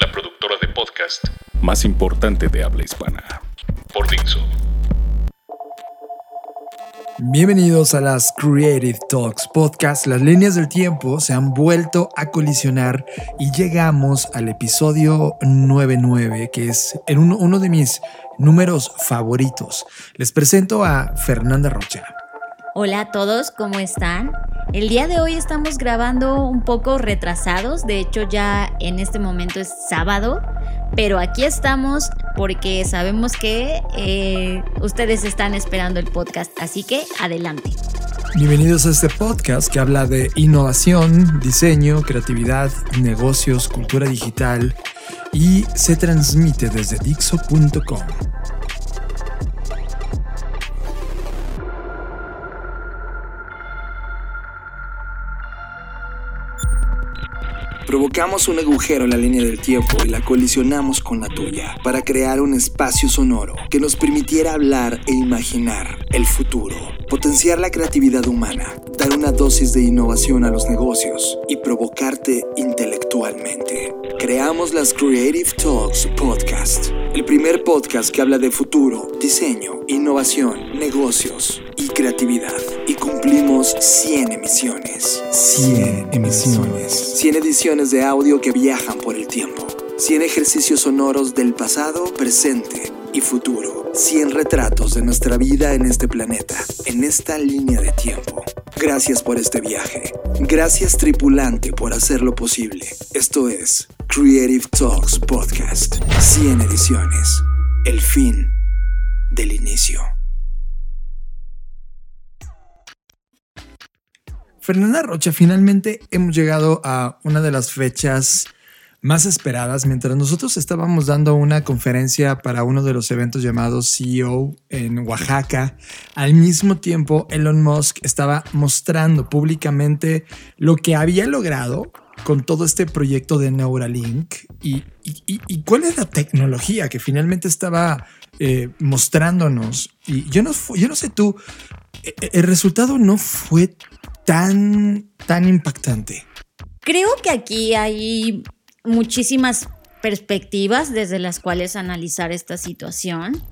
La productora de podcast más importante de habla hispana. por Dixo. Bienvenidos a las Creative Talks Podcast. Las líneas del tiempo se han vuelto a colisionar y llegamos al episodio 99, que es en uno, uno de mis números favoritos. Les presento a Fernanda Rocha. Hola a todos, ¿cómo están? El día de hoy estamos grabando un poco retrasados, de hecho ya en este momento es sábado, pero aquí estamos porque sabemos que eh, ustedes están esperando el podcast, así que adelante. Bienvenidos a este podcast que habla de innovación, diseño, creatividad, negocios, cultura digital y se transmite desde Dixo.com. Provocamos un agujero en la línea del tiempo y la colisionamos con la tuya para crear un espacio sonoro que nos permitiera hablar e imaginar el futuro, potenciar la creatividad humana, dar una dosis de innovación a los negocios y provocarte intelectualmente. Creamos las Creative Talks Podcast, el primer podcast que habla de futuro, diseño, innovación, negocios y creatividad. Y cumplimos 100 emisiones. 100 emisiones. 100 ediciones de audio que viajan por el tiempo. 100 ejercicios sonoros del pasado, presente y futuro. 100 retratos de nuestra vida en este planeta, en esta línea de tiempo. Gracias por este viaje. Gracias tripulante por hacerlo posible. Esto es Creative Talks Podcast. 100 ediciones. El fin del inicio. Fernanda Rocha, finalmente hemos llegado a una de las fechas más esperadas. Mientras nosotros estábamos dando una conferencia para uno de los eventos llamados CEO en Oaxaca, al mismo tiempo Elon Musk estaba mostrando públicamente lo que había logrado con todo este proyecto de Neuralink y, cuál es la tecnología que finalmente estaba eh, mostrándonos. Y yo no, yo no sé tú, eh, el resultado no fue tan, tan impactante. Creo que aquí hay muchísimas perspectivas desde las cuales analizar esta situación.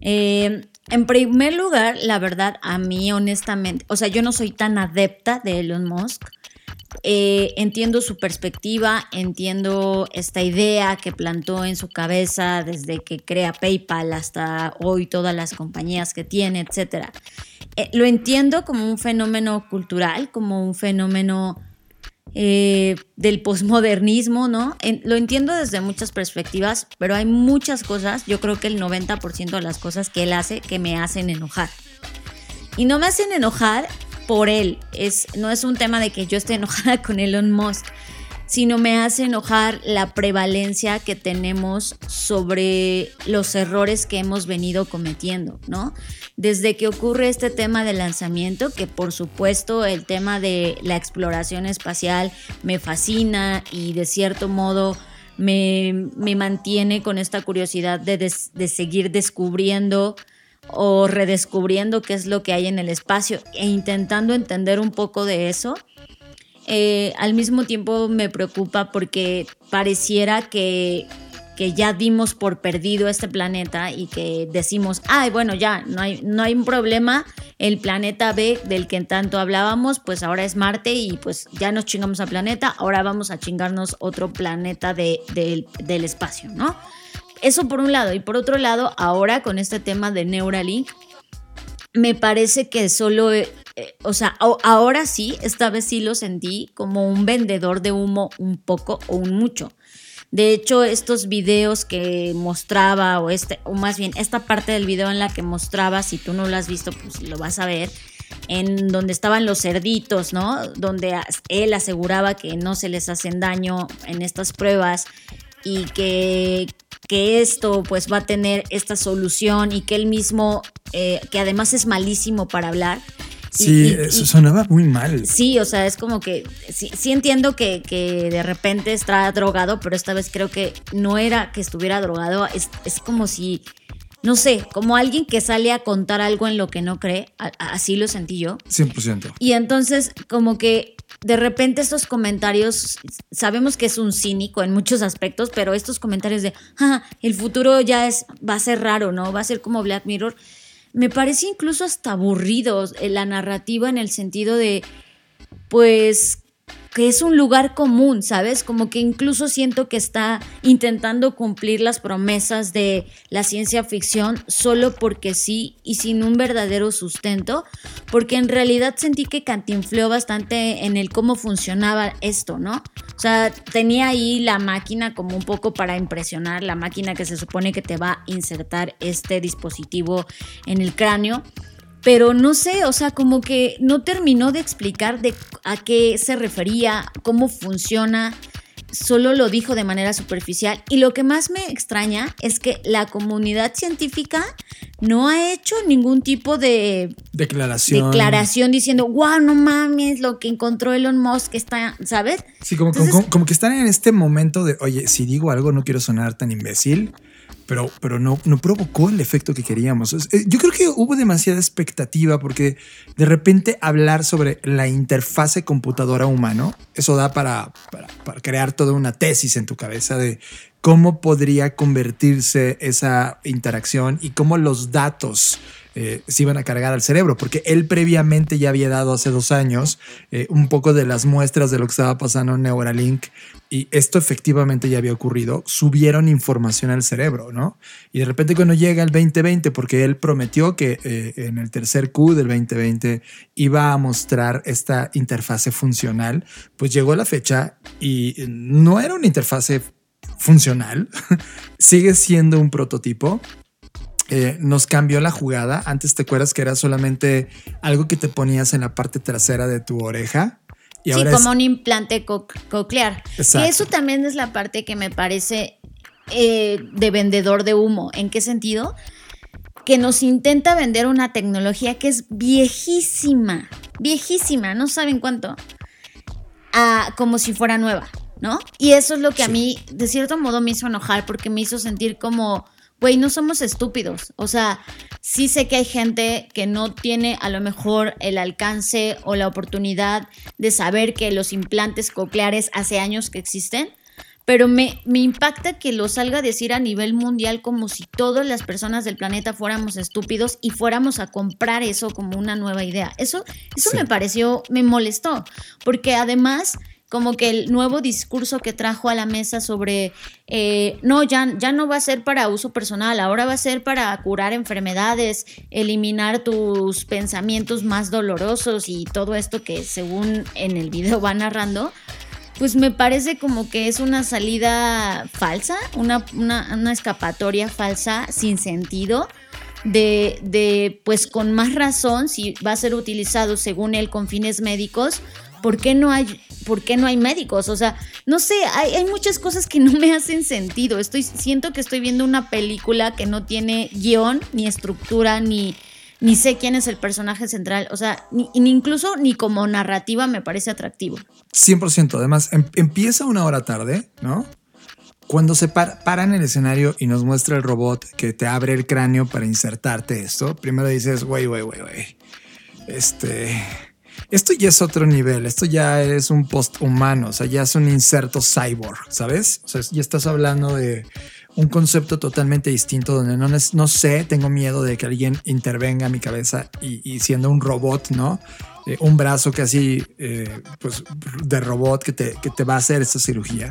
Eh, en primer lugar, la verdad, a mí honestamente, o sea, yo no soy tan adepta de Elon Musk. Eh, entiendo su perspectiva, entiendo esta idea que plantó en su cabeza desde que crea PayPal hasta hoy todas las compañías que tiene, etcétera. Eh, lo entiendo como un fenómeno cultural, como un fenómeno eh, del posmodernismo, ¿no? En- lo entiendo desde muchas perspectivas, pero hay muchas cosas, yo creo que el 90% de las cosas que él hace que me hacen enojar. Y no me hacen enojar por él, es, no es un tema de que yo esté enojada con Elon Musk, sino me hace enojar la prevalencia que tenemos sobre los errores que hemos venido cometiendo, ¿no? Desde que ocurre este tema del lanzamiento, que por supuesto el tema de la exploración espacial me fascina y de cierto modo me, me mantiene con esta curiosidad de, de seguir descubriendo o redescubriendo qué es lo que hay en el espacio e intentando entender un poco de eso. Eh, al mismo tiempo me preocupa porque pareciera que, que ya dimos por perdido este planeta y que decimos, ay, bueno, ya, no hay, no hay un problema, el planeta B del que tanto hablábamos, pues ahora es Marte y pues ya nos chingamos al planeta, ahora vamos a chingarnos otro planeta de- del espacio, ¿no? Eso por un lado. Y por otro lado, ahora con este tema de Neuralink, me parece que solo, eh, eh, o sea, ahora sí, esta vez sí lo sentí como un vendedor de humo un poco o un mucho. De hecho, estos videos que mostraba, o este, o más bien, esta parte del video en la que mostraba, si tú no lo has visto, pues lo vas a ver, en donde estaban los cerditos, ¿no? Donde él aseguraba que no se les hacen daño en estas pruebas. Y que, que esto pues va a tener esta solución y que él mismo, eh, que además es malísimo para hablar. Sí, y- eso y- sonaba muy mal. Sí, o sea, es como que sí, sí entiendo que, que de repente está drogado, pero esta vez creo que no era que estuviera drogado, es, es como si, no sé, como alguien que sale a contar algo en lo que no cree, a- así lo sentí yo. 100%. Y entonces como que de repente estos comentarios, sabemos que es un cínico en muchos aspectos, pero estos comentarios de, "Ah, el futuro ya es, va a ser raro, ¿no? Va a ser como Black Mirror. Me parece incluso hasta aburrido eh, la narrativa en el sentido de, pues, que es un lugar común, ¿sabes? Como que incluso siento que está intentando cumplir las promesas de la ciencia ficción solo porque sí y sin un verdadero sustento, porque en realidad sentí que cantinfleó bastante en el cómo funcionaba esto, ¿no? O sea, tenía ahí la máquina como un poco para impresionar, la máquina que se supone que te va a insertar este dispositivo en el cráneo. Pero no sé, o sea, como que no terminó de explicar de a qué se refería, cómo funciona, solo lo dijo de manera superficial. Y lo que más me extraña es que la comunidad científica no ha hecho ningún tipo de Declaración. declaración diciendo, wow, no mames, lo que encontró Elon Musk está, ¿sabes? Sí, como, Entonces- como, como que están en este momento de, oye, si digo algo no quiero sonar tan imbécil, pero, pero no, no provocó el efecto que queríamos. Eh, Yo creo que hubo demasiada expectativa porque de repente hablar sobre la interfase computadora humano, eso da para, para, para crear toda una tesis en tu cabeza de cómo podría convertirse esa interacción y cómo los datos eh, se iban a cargar al cerebro, porque él previamente ya había dado hace dos años eh, un poco de las muestras de lo que estaba pasando en Neuralink y esto efectivamente ya había ocurrido, subieron información al cerebro, ¿no? Y de repente cuando llega el 2020, porque él prometió que eh, en el tercer Q del 2020 iba a mostrar esta interfase funcional, pues llegó la fecha y no era una interfase funcional, sigue siendo un prototipo. Eh, nos cambió la jugada. Antes te acuerdas que era solamente algo que te ponías en la parte trasera de tu oreja. Y sí, ahora como es, un implante co- coclear. Exacto. Y eso también es la parte que me parece eh, de vendedor de humo. ¿En qué sentido? Que nos intenta vender una tecnología que es viejísima, viejísima, no saben cuánto, a- como si fuera nueva, ¿no? Y eso es lo que a mí, de cierto modo, me hizo enojar porque me hizo sentir como, güey, no somos estúpidos. O sea, sí sé que hay gente que no tiene a lo mejor el alcance o la oportunidad de saber que los implantes cocleares hace años que existen. Pero me, me impacta que lo salga a decir a nivel mundial como si todas las personas del planeta fuéramos estúpidos y fuéramos a comprar eso como una nueva idea. Eso, eso Sí. me pareció, me molestó, porque además como que el nuevo discurso que trajo a la mesa sobre, eh, no, ya, ya no va a ser para uso personal, ahora va a ser para curar enfermedades, eliminar tus pensamientos más dolorosos y todo esto que según en el video va narrando, pues me parece como que es una salida falsa, una, una, escapatoria falsa sin sentido. De, de, pues con más razón, si va a ser utilizado según él con fines médicos, ¿por qué no hay, por qué no hay médicos? O sea, no sé, hay, muchas cosas que no me hacen sentido. Estoy, siento que estoy viendo una película que no tiene guion, ni estructura, ni, ni sé quién es el personaje central. O sea, ni, incluso ni como narrativa me parece atractivo. 100%. Además, em- empieza una hora tarde, ¿no? Cuando se par- para en el escenario y nos muestra el robot que te abre el cráneo para insertarte esto, primero dices, güey, güey, güey, güey. Este. Esto ya es otro nivel, esto ya es un post-humano, o sea, ya es un inserto cyborg, ¿sabes? O sea, ya estás hablando de un concepto totalmente distinto donde no, no sé, tengo miedo de que alguien intervenga en mi cabeza y siendo un robot, ¿no? Eh, un brazo casi eh, pues, de robot que te, que te va a hacer esta cirugía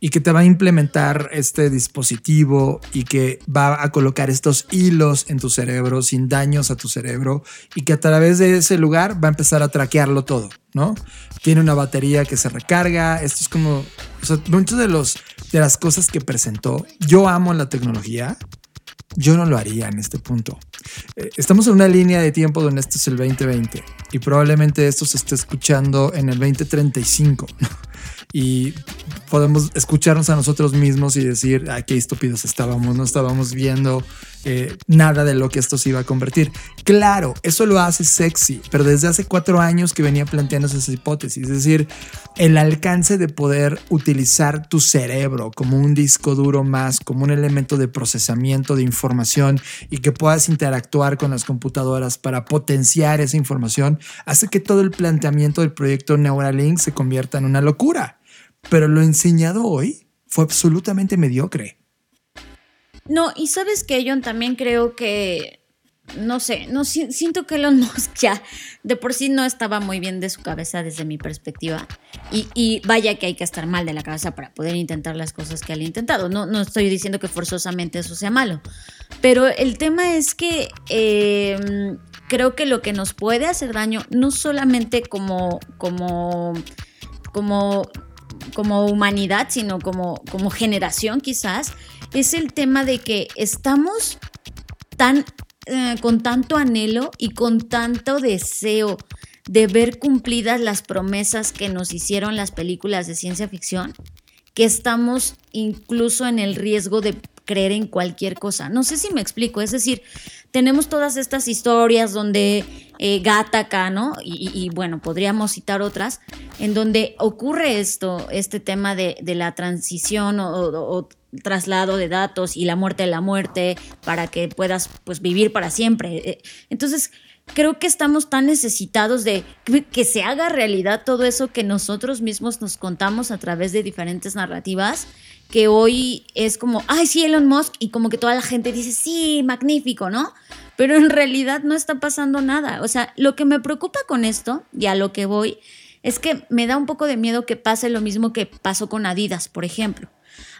y que te va a implementar este dispositivo y que va a colocar estos hilos en tu cerebro sin daños a tu cerebro y que a través de ese lugar va a empezar a traquearlo todo, ¿no? Tiene una batería que se recarga, esto es como, o muchas de, de las cosas que presentó, yo amo la tecnología, yo no lo haría en este punto. Eh, estamos en una línea de tiempo donde este es el 2020 y probablemente esto se esté escuchando en el 2035. y podemos escucharnos a nosotros mismos y decir, ay, qué estúpidos estábamos, no estábamos viendo eh, nada de lo que esto se iba a convertir. Claro, eso lo hace sexy, pero desde hace cuatro años que venía planteando esa hipótesis, es decir, el alcance de poder utilizar tu cerebro como un disco duro más, como un elemento de procesamiento de información y que puedas interactuar con las computadoras para potenciar esa información, hace que todo el planteamiento del proyecto Neuralink se convierta en una locura. Pero lo enseñado hoy fue absolutamente mediocre. No, y sabes que John también creo que no sé, no siento que Elon ya de por sí no estaba muy bien de su cabeza desde mi perspectiva. Y, vaya que hay que estar mal de la cabeza para poder intentar las cosas que ha intentado. No, no estoy diciendo que forzosamente eso sea malo. Pero el tema es que em, creo que lo que nos puede hacer daño, no solamente como, como, como, como humanidad, sino como, como generación quizás, es el tema de que estamos tan eh, con tanto anhelo y con tanto deseo de ver cumplidas las promesas que nos hicieron las películas de ciencia ficción, que estamos incluso en el riesgo de creer en cualquier cosa. No sé si me explico, es decir, tenemos todas estas historias donde eh, Gataca, ¿no? Y, bueno, podríamos citar otras, en donde ocurre esto, este tema de, la transición o, traslado de datos y la muerte de la muerte para que puedas pues vivir para siempre. Eh, entonces, creo que estamos tan necesitados de que se haga realidad todo eso que nosotros mismos nos contamos a través de diferentes narrativas que hoy es como, ay, sí, Elon Musk, y como que toda la gente dice, sí, magnífico, ¿no? Pero en realidad no está pasando nada. O sea, lo que me preocupa con esto, y a lo que voy, es que me da un poco de miedo que pase lo mismo que pasó con Adidas, por ejemplo.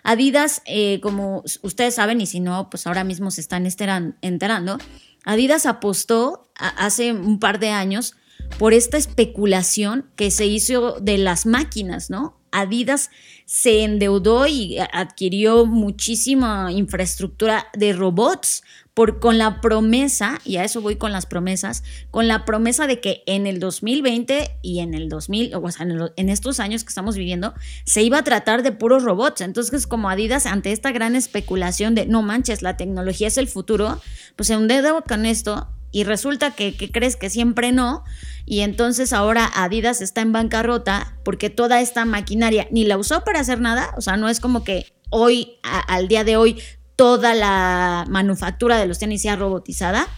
Adidas, eh, como ustedes saben, y si no, pues ahora mismo se están enterando, Adidas apostó hace un par de años por esta especulación que se hizo de las máquinas, ¿no? Adidas se endeudó y adquirió muchísima infraestructura de robots por, con la promesa, y a eso voy con las promesas, con la promesa de que en el 2020 y en el 2000, o sea, en, estos años que estamos viviendo, se iba a tratar de puros robots. Entonces, como Adidas, ante esta gran especulación de no manches, la tecnología es el futuro, pues se dedo con esto y resulta que, crees que siempre no, y entonces ahora Adidas está en bancarrota porque toda esta maquinaria ni la usó para hacer nada, o sea, no es como que hoy, al día de hoy, toda la manufactura de los tenis sea robotizada.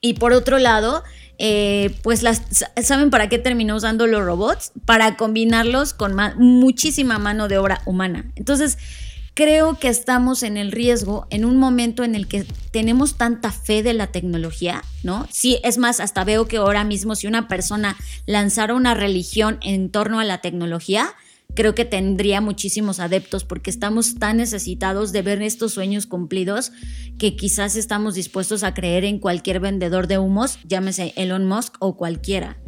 Y por otro lado, eh, pues las, ¿saben para qué terminó usando los robots? Para combinarlos con muchísima mano de obra humana. Entonces, creo que estamos en el riesgo en un momento en el que tenemos tanta fe de la tecnología, ¿no? Sí, es más, hasta veo que ahora mismo si una persona lanzara una religión en torno a la tecnología, creo que tendría muchísimos adeptos porque estamos tan necesitados de ver estos sueños cumplidos que quizás estamos dispuestos a creer en cualquier vendedor de humos, llámese Elon Musk o cualquiera.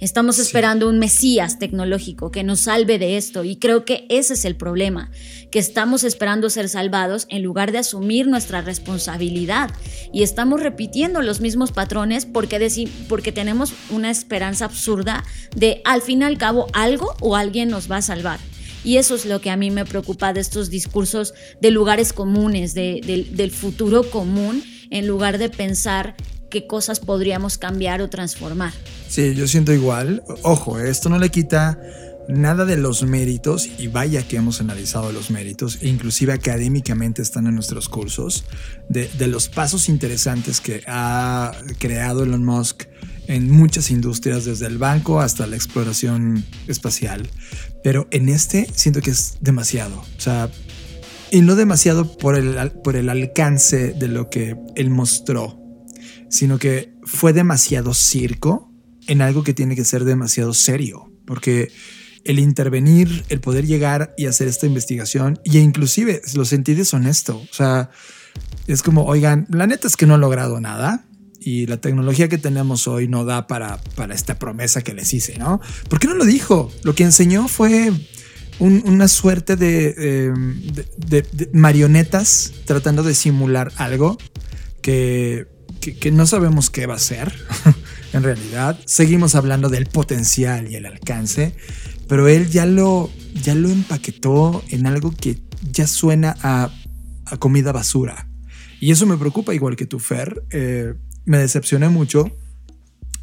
Estamos esperando un Mesías tecnológico que nos salve de esto y creo que ese es el problema, que estamos esperando ser salvados en lugar de asumir nuestra responsabilidad y estamos repitiendo los mismos patrones porque, porque tenemos una esperanza absurda de al fin y al cabo algo o alguien nos va a salvar. Y eso es lo que a mí me preocupa de estos discursos de lugares comunes, del futuro común, en lugar de pensar qué cosas podríamos cambiar o transformar. Sí, yo siento igual. Ojo, esto no le quita nada de los méritos, y vaya que hemos analizado los méritos, e inclusive académicamente están en nuestros cursos, de, de, los pasos interesantes que ha creado Elon Musk en muchas industrias, desde el banco hasta la exploración espacial. Pero en este siento que es demasiado. O sea, y no demasiado por el, por el alcance de lo que él mostró, sino que fue demasiado circo en algo que tiene que ser demasiado serio, porque el intervenir, el poder llegar y hacer esta investigación, y inclusive lo sentí deshonesto, o sea, es como, oigan, la neta es que no he logrado nada, y la tecnología que tenemos hoy no da para, para esta promesa que les hice, ¿no? ¿Por qué no lo dijo? Lo que enseñó fue una suerte de, de, marionetas tratando de simular algo que que, no sabemos qué va a ser en realidad. Seguimos hablando del potencial y el alcance, pero él ya lo, ya lo empaquetó en algo que ya suena a, a comida basura. Y eso me preocupa igual que tu Fer. Eh, me decepcioné mucho,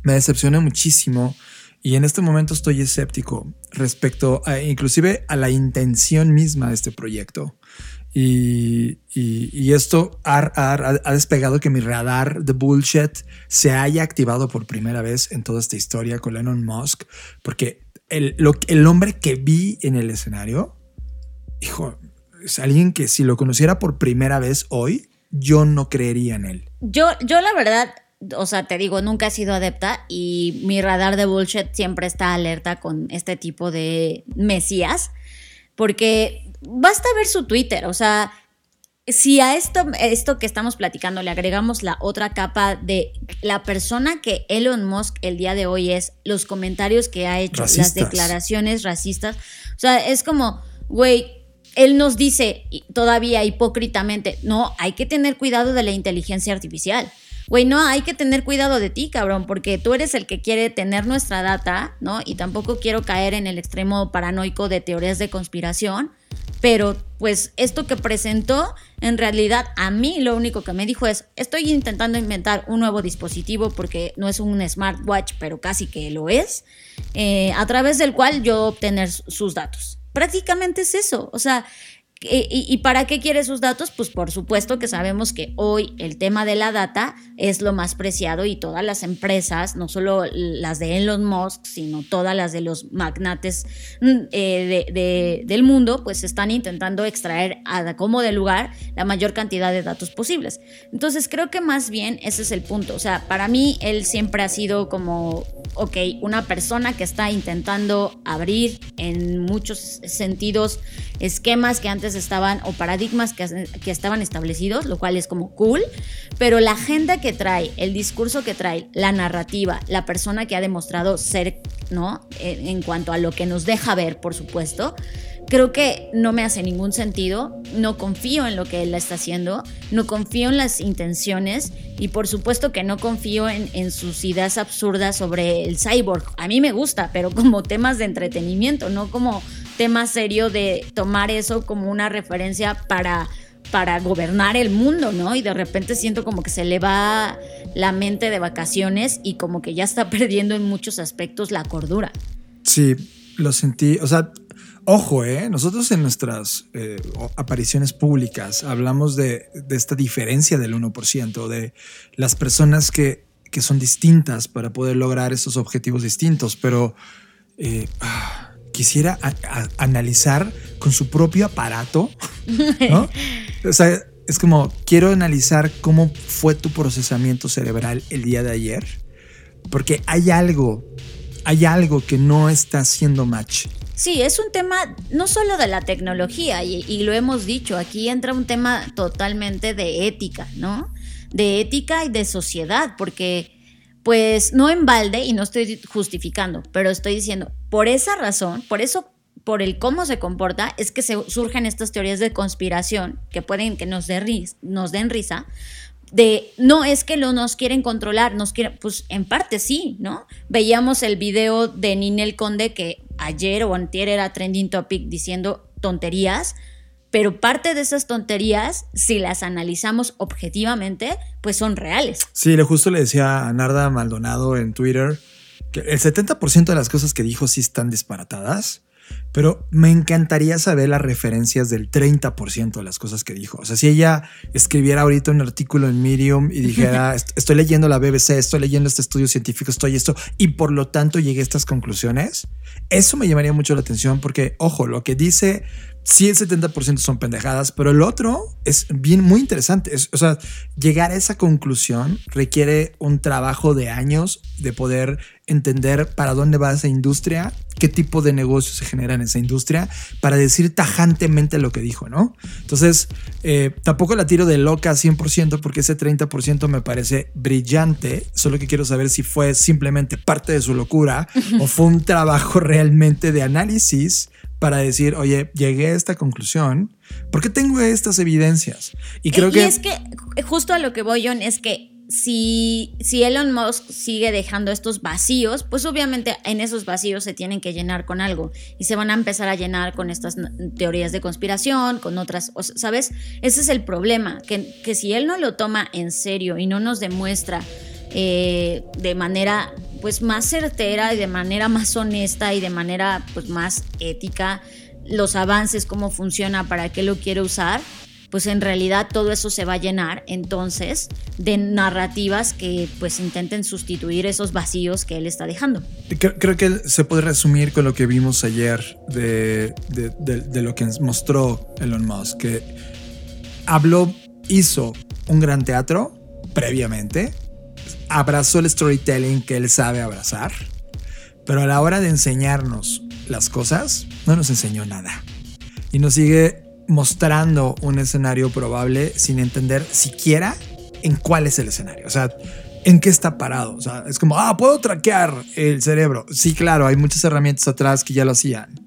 me decepcioné muchísimo. Y en este momento estoy escéptico respecto a, inclusive a la intención misma de este proyecto. Y, esto ha, despegado que mi radar de bullshit se haya activado por primera vez en toda esta historia con Elon Musk, porque el, el hombre que vi en el escenario, hijo, es alguien que si lo conociera por primera vez hoy, yo no creería en él. Yo, yo la verdad, o sea, te digo, nunca he sido adepta y mi radar de bullshit siempre está alerta con este tipo de mesías, porque basta ver su Twitter, o sea, si a esto, esto que estamos platicando le agregamos la otra capa de la persona que Elon Musk el día de hoy es, los comentarios que ha hecho, racistas. las declaraciones racistas, o sea, es como, güey, él nos dice todavía hipócritamente, no, hay que tener cuidado de la inteligencia artificial. Güey, no, hay que tener cuidado de ti, cabrón, porque tú eres el que quiere tener nuestra data, ¿no? Y tampoco quiero caer en el extremo paranoico de teorías de conspiración, pero pues esto que presentó, en realidad a mí lo único que me dijo es, estoy intentando inventar un nuevo dispositivo porque no es un smartwatch, pero casi que lo es, eh, a través del cual yo obtener sus datos. Prácticamente es eso, o sea, ¿Y, ¿Y, para qué quiere sus datos? Pues por supuesto que sabemos que hoy el tema de la data es lo más preciado y todas las empresas, no solo las de Elon Musk, sino todas las de los magnates eh, de, de, del mundo, pues están intentando extraer a como de lugar la mayor cantidad de datos posibles. Entonces creo que más bien ese es el punto. O sea, para mí él siempre ha sido como, ok, una persona que está intentando abrir en muchos sentidos esquemas que antes estaban o paradigmas que, que, estaban establecidos, lo cual es como cool, pero la agenda que trae, el discurso que trae, la narrativa, la persona que ha demostrado ser, ¿no? En, en cuanto a lo que nos deja ver, por supuesto, creo que no me hace ningún sentido, no confío en lo que él está haciendo, no confío en las intenciones y por supuesto que no confío en, en, sus ideas absurdas sobre el cyborg. A mí me gusta, pero como temas de entretenimiento, no como tema serio de tomar eso como una referencia para para gobernar el mundo, ¿no? Y de repente siento como que se le va la mente de vacaciones y como que ya está perdiendo en muchos aspectos la cordura. Sí, lo sentí, o sea, Ojo, ¿eh? nosotros en nuestras eh, apariciones públicas hablamos de, esta diferencia del 1%, de las personas que, que, son distintas para poder lograr esos objetivos distintos, pero eh, quisiera analizar con su propio aparato, o sea, es como, quiero analizar cómo fue tu procesamiento cerebral el día de ayer, porque hay algo, hay algo que no está haciendo match. Sí, es un tema no solo de la tecnología, y, y, lo hemos dicho, aquí entra un tema totalmente de ética, ¿no? De ética y de sociedad, porque pues no en balde, y no estoy justificando, pero estoy diciendo, por esa razón, por eso, por el cómo se comporta, es que se surgen estas teorías de conspiración que pueden que nos, den risa, de no es que lo nos quieren controlar, nos quieren, pues en parte sí, ¿no? Veíamos el video de Ninel Conde que ayer o antier era trending topic diciendo tonterías, pero parte de esas tonterías, si las analizamos objetivamente, pues son reales. Sí, justo le decía a Narda Maldonado en Twitter que el 70% de las cosas que dijo sí están disparatadas, pero me encantaría saber las referencias del 30% de las cosas que dijo. O sea, si ella escribiera ahorita un artículo en Medium y dijera, estoy leyendo la BBC, estoy leyendo este estudio científico, estoy esto, y por lo tanto llegué a estas conclusiones, eso me llamaría mucho la atención porque, ojo, lo que dice sí el 70% son pendejadas, pero el otro es bien muy interesante. Es, o sea, llegar a esa conclusión requiere un trabajo de años de poder entender para dónde va esa industria, qué tipo de negocios se generan en esa industria, para decir tajantemente lo que dijo, ¿no? Entonces, eh, tampoco la tiro de loca 100% porque ese 30% me parece brillante, solo que quiero saber si fue simplemente parte de su locura o fue un trabajo realmente de análisis para decir, oye, llegué a esta conclusión, ¿por qué tengo estas evidencias? Y creo y que... Y es que justo a lo que voy, John, es que si, si Elon Musk sigue dejando estos vacíos, pues obviamente en esos vacíos se tienen que llenar con algo y se van a empezar a llenar con estas teorías de conspiración, con otras, ¿sabes? Ese es el problema, que, que si él no lo toma en serio y no nos demuestra eh, de manera pues más certera y de manera más honesta y de manera pues más ética los avances, cómo funciona, para qué lo quiere usar, pues en realidad todo eso se va a llenar entonces de narrativas que pues intenten sustituir esos vacíos que él está dejando. Creo, que se puede resumir con lo que vimos ayer de, de, lo que mostró Elon Musk, que habló, hizo un gran teatro previamente, abrazó el storytelling que él sabe abrazar, pero a la hora de enseñarnos las cosas, no nos enseñó nada. Y nos sigue mostrando un escenario probable sin entender siquiera en cuál es el escenario. O sea, en qué está parado. O sea, es como, ah, puedo traquear el cerebro. Sí, claro, hay muchas herramientas atrás que ya lo hacían.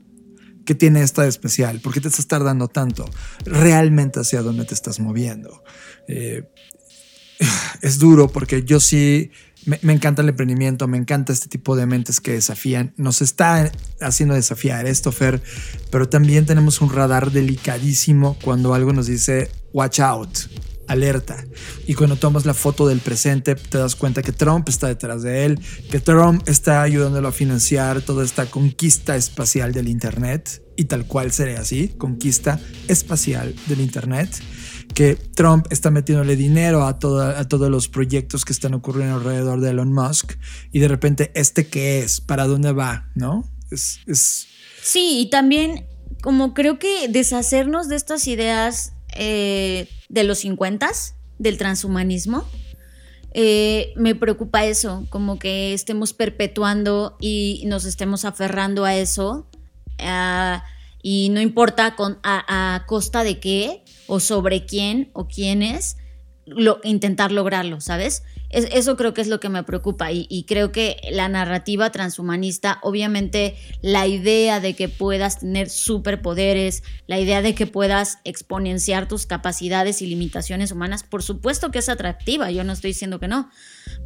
¿Qué tiene esta de especial? ¿Por qué te estás tardando tanto? Realmente hacia dónde te estás moviendo. Eh, es duro porque yo sí me, encanta el emprendimiento, me encanta este tipo de mentes que desafían. Nos está haciendo desafiar esto, Fer, pero también tenemos un radar delicadísimo cuando algo nos dice watch out, alerta. Y cuando tomas la foto del presente, te das cuenta que Trump está detrás de él, que Trump está ayudándolo a financiar toda esta conquista espacial del Internet. Y tal cual sería así, conquista espacial del Internet que Trump está metiéndole dinero a, a todos los proyectos que están ocurriendo alrededor de Elon Musk y de repente, ¿este qué es? ¿Para dónde va? ¿No? Es, Sí, y también como creo que deshacernos de estas ideas eh, de los 50 del transhumanismo, eh, me preocupa eso, como que estemos perpetuando y nos estemos aferrando a eso. y no importa con, a, costa de qué, o sobre quién o quiénes lo, intentar lograrlo, ¿sabes? eso creo que es lo que me preocupa y, creo que la narrativa transhumanista, obviamente la idea de que puedas tener superpoderes, la idea de que puedas exponenciar tus capacidades y limitaciones humanas, por supuesto que es atractiva, yo no estoy diciendo que no,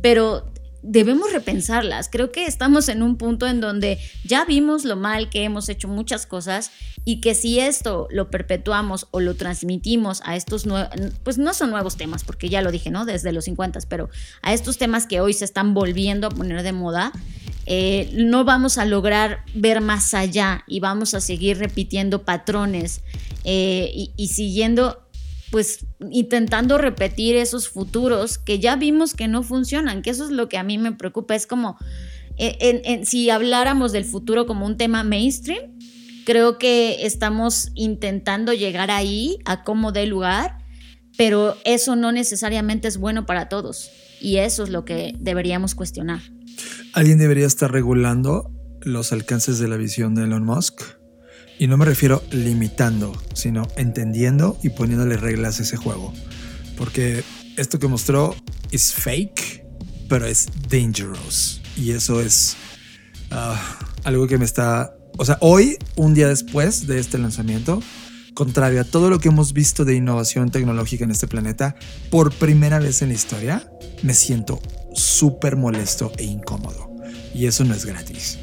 pero debemos repensarlas. Creo que estamos en un punto en donde ya vimos lo mal que hemos hecho muchas cosas y que si esto lo perpetuamos o lo transmitimos a estos nuevos, pues no son nuevos temas, porque ya lo dije, ¿no? Desde los 50, pero a estos temas que hoy se están volviendo a poner de moda, eh, no vamos a lograr ver más allá y vamos a seguir repitiendo patrones eh, y, y siguiendo pues intentando repetir esos futuros que ya vimos que no funcionan, que eso es lo que a mí me preocupa, es como eh, si habláramos del futuro como un tema mainstream, creo que estamos intentando llegar ahí a cómo dé lugar, pero eso no necesariamente es bueno para todos y eso es lo que deberíamos cuestionar. ¿Alguien debería estar regulando los alcances de la visión de Elon Musk? Y no me refiero limitando, sino entendiendo y poniéndole reglas a ese juego. Porque esto que mostró es fake, pero es dangerous. Y eso es ah, algo que me está... O sea, hoy, un día después de este lanzamiento, contrario a todo lo que hemos visto de innovación tecnológica en este planeta, por primera vez en la historia, me siento súper molesto e incómodo. Y eso no es gratis.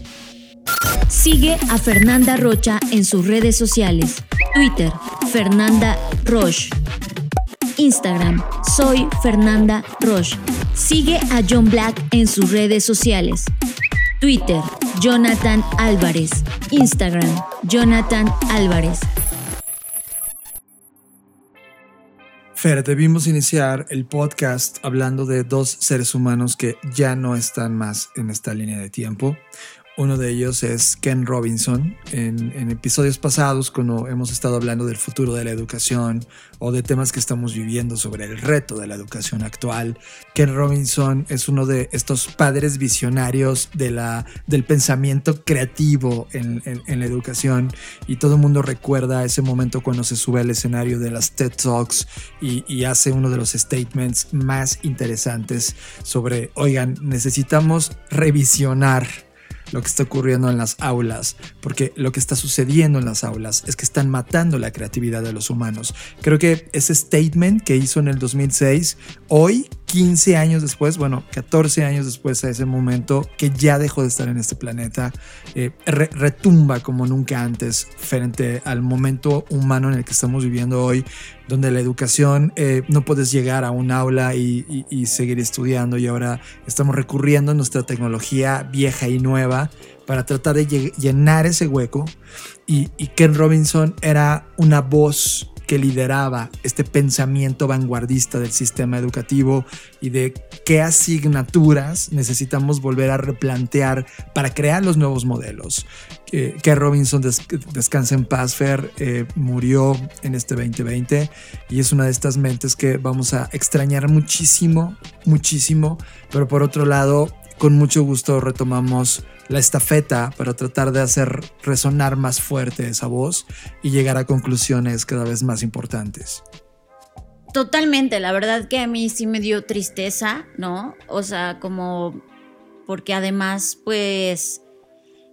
Sigue a Fernanda Rocha en sus redes sociales. Twitter, Fernanda Roche. Instagram, soy Fernanda Roche. Sigue a John Black en sus redes sociales. Twitter, Jonathan Álvarez. Instagram, Jonathan Álvarez. Fer, debimos iniciar el podcast hablando de dos seres humanos que ya no están más en esta línea de tiempo. Uno de ellos es Ken Robinson. En, episodios pasados, cuando hemos estado hablando del futuro de la educación o de temas que estamos viviendo sobre el reto de la educación actual, Ken Robinson es uno de estos padres visionarios del pensamiento creativo en, la educación. Y todo el mundo recuerda ese momento cuando se sube al escenario de las TED Talks y, y hace uno de los statements más interesantes sobre, oigan, necesitamos revisionar lo que está ocurriendo en las aulas, porque lo que está sucediendo en las aulas es que están matando la creatividad de los humanos. Creo que ese statement que hizo en el 2006 hoy 15 años después, bueno, 14 años después a ese momento, que ya dejó de estar en este planeta, eh, re- retumba como nunca antes frente al momento humano en el que estamos viviendo hoy, donde la educación eh, no puedes llegar a un aula y, seguir estudiando y ahora estamos recurriendo a nuestra tecnología vieja y nueva para tratar de lle- llenar ese hueco. Y Ken Robinson era una voz que lideraba este pensamiento vanguardista del sistema educativo y de qué asignaturas necesitamos volver a replantear para crear los nuevos modelos. Eh, Ken Robinson, des- descansa en paz, eh, murió en este 2020 y es una de estas mentes que vamos a extrañar muchísimo, muchísimo, pero por otro lado, con mucho gusto retomamos la estafeta para tratar de hacer resonar más fuerte esa voz y llegar a conclusiones cada vez más importantes. Totalmente, la verdad que a mí sí me dio tristeza, ¿no? O sea, como porque además, pues,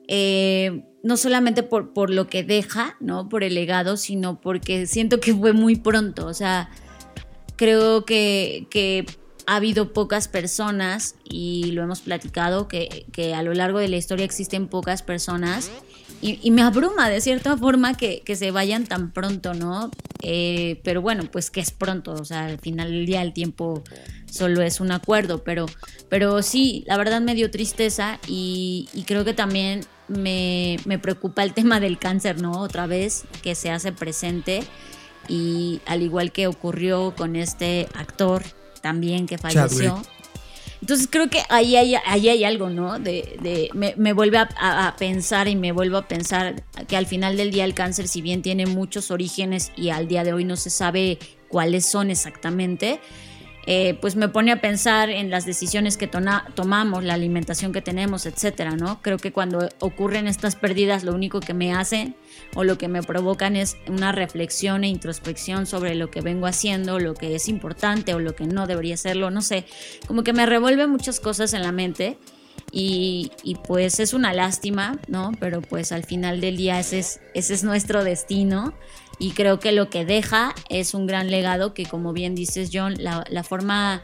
eh, no solamente por, por lo que deja, ¿no? Por el legado, sino porque siento que fue muy pronto, o sea, creo que, que ha habido pocas personas, y lo hemos platicado, que, que a lo largo de la historia existen pocas personas, y, me abruma de cierta forma que, que se vayan tan pronto, ¿no? Eh, pero bueno, pues que es pronto, o sea, al final del día el tiempo solo es un acuerdo, pero, pero sí, la verdad me dio tristeza y, y creo que también me, me preocupa el tema del cáncer, ¿no? Otra vez que se hace presente y al igual que ocurrió con este actor también que falleció. Chadwick. Entonces creo que ahí hay, ahí hay algo, ¿no? De, de- me, me vuelve a, a- a pensar y me vuelvo a pensar que al final del día el cáncer, si bien tiene muchos orígenes y al día de hoy no se sabe cuáles son exactamente, eh, pues me pone a pensar en las decisiones que tomamos, la alimentación que tenemos, etcétera, ¿no? Creo que cuando ocurren estas pérdidas, lo único que me hacen o lo que me provocan es una reflexión e introspección sobre lo que vengo haciendo, lo que es importante o lo que no debería serlo, no sé, como que me revuelve muchas cosas en la mente. Y, pues es una lástima, ¿no? Pero pues al final del día es, ese es nuestro destino y creo que lo que deja es un gran legado que como bien dices John, la, forma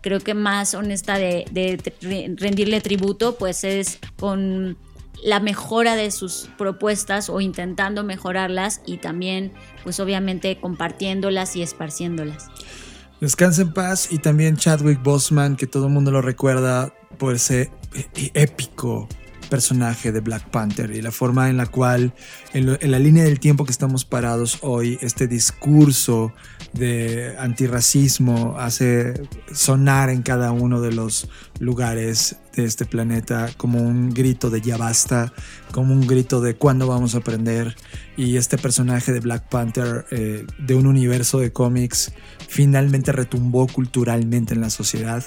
creo que más honesta de, rendirle tributo pues es con la mejora de sus propuestas o intentando mejorarlas y también pues obviamente compartiéndolas y esparciéndolas. Descansa en paz y también Chadwick Boseman, que todo el mundo lo recuerda por ese e- épico personaje de Black Panther y la forma en la cual en, la línea del tiempo que estamos parados hoy, este discurso de antirracismo hace sonar en cada uno de los lugares de este planeta como un grito de ya basta, como un grito de cuándo vamos a aprender y este personaje de Black Panther eh, de un universo de cómics finalmente retumbó culturalmente en la sociedad.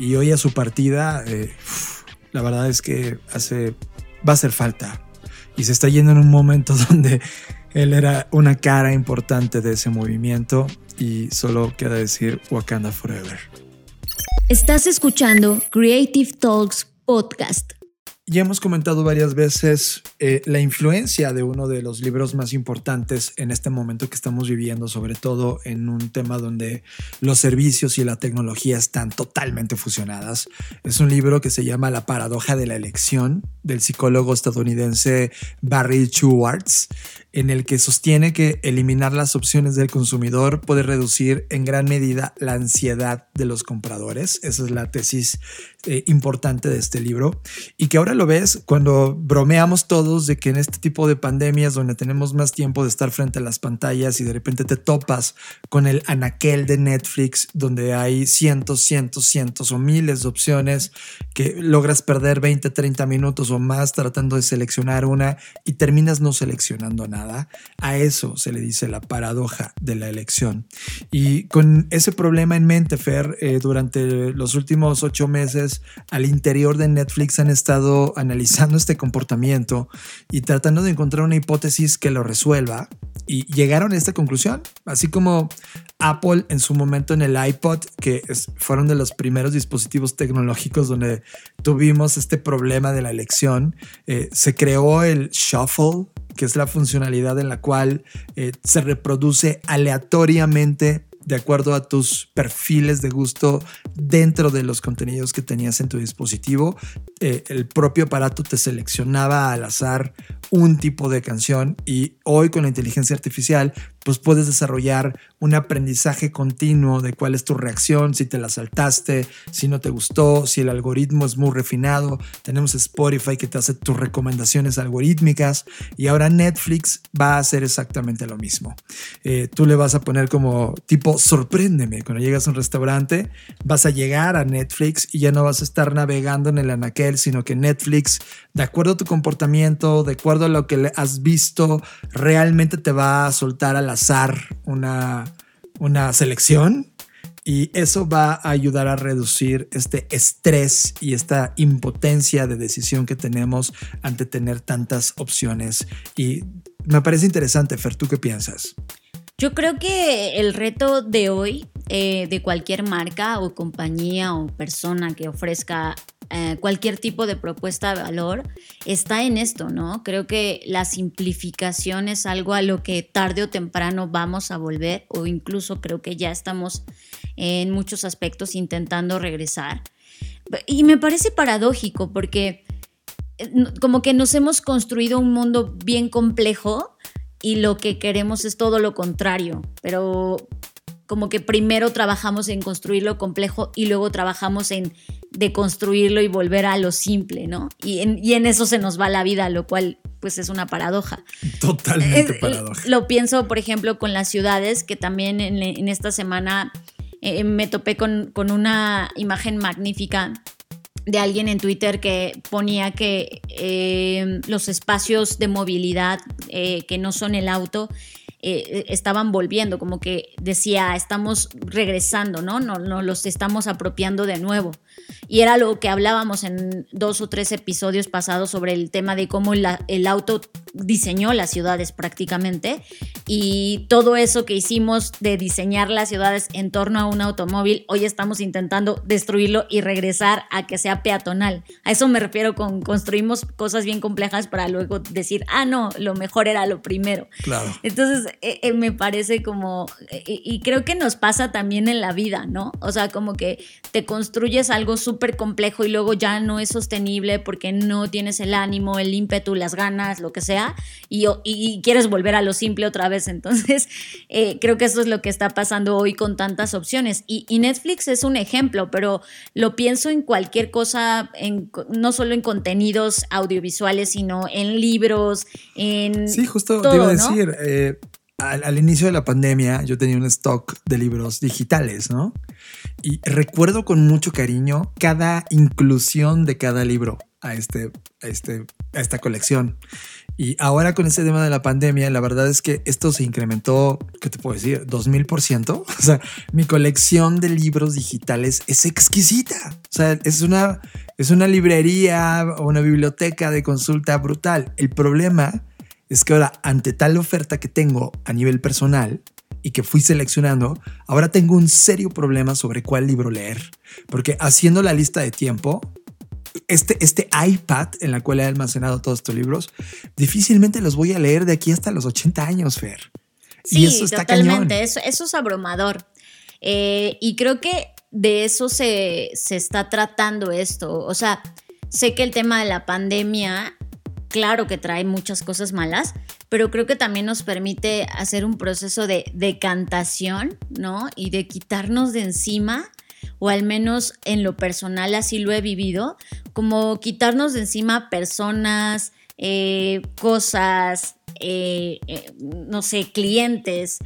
Y hoy a su partida eh, la verdad es que hace va a hacer falta y se está yendo en un momento donde él era una cara importante de ese movimiento y solo queda decir Wakanda Forever. Estás escuchando Creative Talks Podcast. Ya hemos comentado varias veces eh, la influencia de uno de los libros más importantes en este momento que estamos viviendo, sobre todo en un tema donde los servicios y la tecnología están totalmente fusionadas. Es un libro que se llama La paradoja de la elección del psicólogo estadounidense Barry Schwartz, en el que sostiene que eliminar las opciones del consumidor puede reducir en gran medida la ansiedad de los compradores. Esa es la tesis eh, importante de este libro. Y que ahora lo ves cuando bromeamos todos de que en este tipo de pandemias donde tenemos más tiempo de estar frente a las pantallas y de repente te topas con el anaquel de Netflix donde hay cientos, cientos, cientos o miles de opciones que logras perder 20, 30 minutos o más tratando de seleccionar una y terminas no seleccionando nada. A eso se le dice la paradoja de la elección. Y con ese problema en mente, Fer, eh, durante los últimos ocho meses al interior de Netflix han estado analizando este comportamiento y tratando de encontrar una hipótesis que lo resuelva y llegaron a esta conclusión, así como Apple en su momento en el iPod, que fueron de los primeros dispositivos tecnológicos donde tuvimos este problema de la elección, eh, se creó el shuffle, que es la funcionalidad en la cual eh, se reproduce aleatoriamente de acuerdo a tus perfiles de gusto dentro de los contenidos que tenías en tu dispositivo. Eh, el propio aparato te seleccionaba al azar un tipo de canción y hoy con la inteligencia artificial pues puedes desarrollar un aprendizaje continuo de cuál es tu reacción, si te la saltaste, si no te gustó, si el algoritmo es muy refinado. Tenemos Spotify que te hace tus recomendaciones algorítmicas y ahora Netflix va a hacer exactamente lo mismo. Eh, tú le vas a poner como tipo sorpréndeme. Cuando llegas a un restaurante, vas a llegar a Netflix y ya no vas a estar navegando en el anaquel, sino que Netflix, de acuerdo a tu comportamiento, de acuerdo a lo que has visto, realmente te va a soltar al azar una, una selección y eso va a ayudar a reducir este estrés y esta impotencia de decisión que tenemos ante tener tantas opciones. Y me parece interesante, Fer, ¿tú qué piensas? Yo creo que el reto de hoy eh, de cualquier marca o compañía o persona que ofrezca eh, cualquier tipo de propuesta de valor está en esto, ¿no? Creo que la simplificación es algo a lo que tarde o temprano vamos a volver o incluso creo que ya estamos en muchos aspectos intentando regresar. Y me parece paradójico porque eh, como que nos hemos construido un mundo bien complejo y lo que queremos es todo lo contrario, pero como que primero trabajamos en construir lo complejo y luego trabajamos en deconstruirlo y volver a lo simple, ¿no? Y en, eso se nos va la vida, lo cual pues es una paradoja. Totalmente paradoja. Lo pienso, por ejemplo, con las ciudades, que también en, esta semana eh, me topé con, con una imagen magnífica de alguien en Twitter que ponía que eh, los espacios de movilidad eh, que no son el auto eh, estaban volviendo, como que decía, estamos regresando, ¿no? ¿no? No los estamos apropiando de nuevo. Y era lo que hablábamos en dos o tres episodios pasados sobre el tema de cómo el auto diseñó las ciudades prácticamente y todo eso que hicimos de diseñar las ciudades en torno a un automóvil, hoy estamos intentando destruirlo y regresar a que sea peatonal. A eso me refiero con construimos cosas bien complejas para luego decir, ah, no, lo mejor era lo primero. Claro. Entonces, eh, eh, me parece como, eh, y creo que nos pasa también en la vida, ¿no? O sea, como que te construyes algo súper complejo y luego ya no es sostenible porque no tienes el ánimo, el ímpetu, las ganas, lo que sea y, quieres volver a lo simple otra vez. Entonces, eh, creo que eso es lo que está pasando hoy con tantas opciones. Y, Netflix es un ejemplo, pero lo pienso en cualquier cosa, en, no solo en contenidos audiovisuales, sino en libros, en... Sí, justo te iba a decir. Eh, al, al, inicio de la pandemia yo tenía un stock de libros digitales, ¿no? Y recuerdo con mucho cariño cada inclusión de cada libro a, este, a, este, a esta colección. Y ahora con este tema de la pandemia, la verdad es que esto se incrementó, ¿qué te puedo decir? ¿2000%? O sea, mi colección de libros digitales es exquisita. O sea, es una, es una librería o una biblioteca de consulta brutal. El problema es que ahora, ante tal oferta que tengo a nivel personal, y que fui seleccionando, ahora tengo un serio problema sobre cuál libro leer. Porque haciendo la lista de tiempo, este, este iPad en la cual he almacenado todos estos libros, difícilmente los voy a leer de aquí hasta los 80 años, Fer. Sí, y eso está totalmente. Eso, eso, es abrumador. Eh, y creo que de eso se, se está tratando esto. O sea, sé que el tema de la pandemia, claro que trae muchas cosas malas, pero creo que también nos permite hacer un proceso de decantación, ¿no? Y de quitarnos de encima o al menos en lo personal así lo he vivido, como quitarnos de encima personas, eh, cosas, eh, eh, no sé, clientes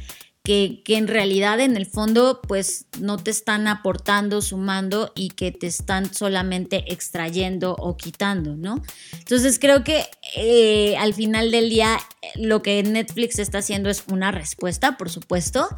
que, en realidad en el fondo pues no te están aportando, sumando y que te están solamente extrayendo o quitando, ¿no? Entonces creo que eh, al final del día lo que Netflix está haciendo es una respuesta, por supuesto,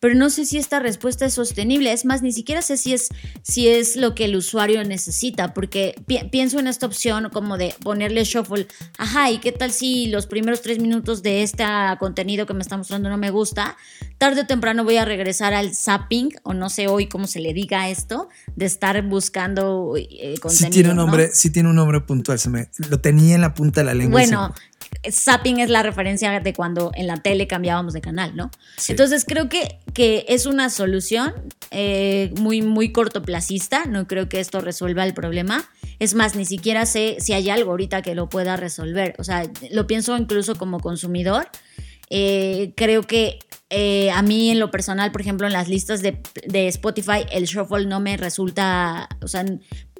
pero no sé si esta respuesta es sostenible. Es más, ni siquiera sé si es, si es lo que el usuario necesita, porque pienso en esta opción como de ponerle shuffle. Ajá, ¿y qué tal si los primeros tres minutos de este contenido que me está mostrando no me gusta? Tarde o temprano voy a regresar al zapping, o no sé hoy cómo se le diga esto, de estar buscando eh, contenido. Sí tiene un nombre, sí tiene un nombre puntual, se me, lo tenía en la punta de la lengua. Bueno, zapping es la referencia de cuando en la tele cambiábamos de canal, ¿no? Sí. Entonces creo que, que es una solución eh, muy, muy cortoplacista. No creo que esto resuelva el problema. Es más, ni siquiera sé si hay algo ahorita que lo pueda resolver. O sea, lo pienso incluso como consumidor. Eh, creo que eh, a mí en lo personal, por ejemplo, en las listas de, de Spotify, el shuffle no me resulta, o sea,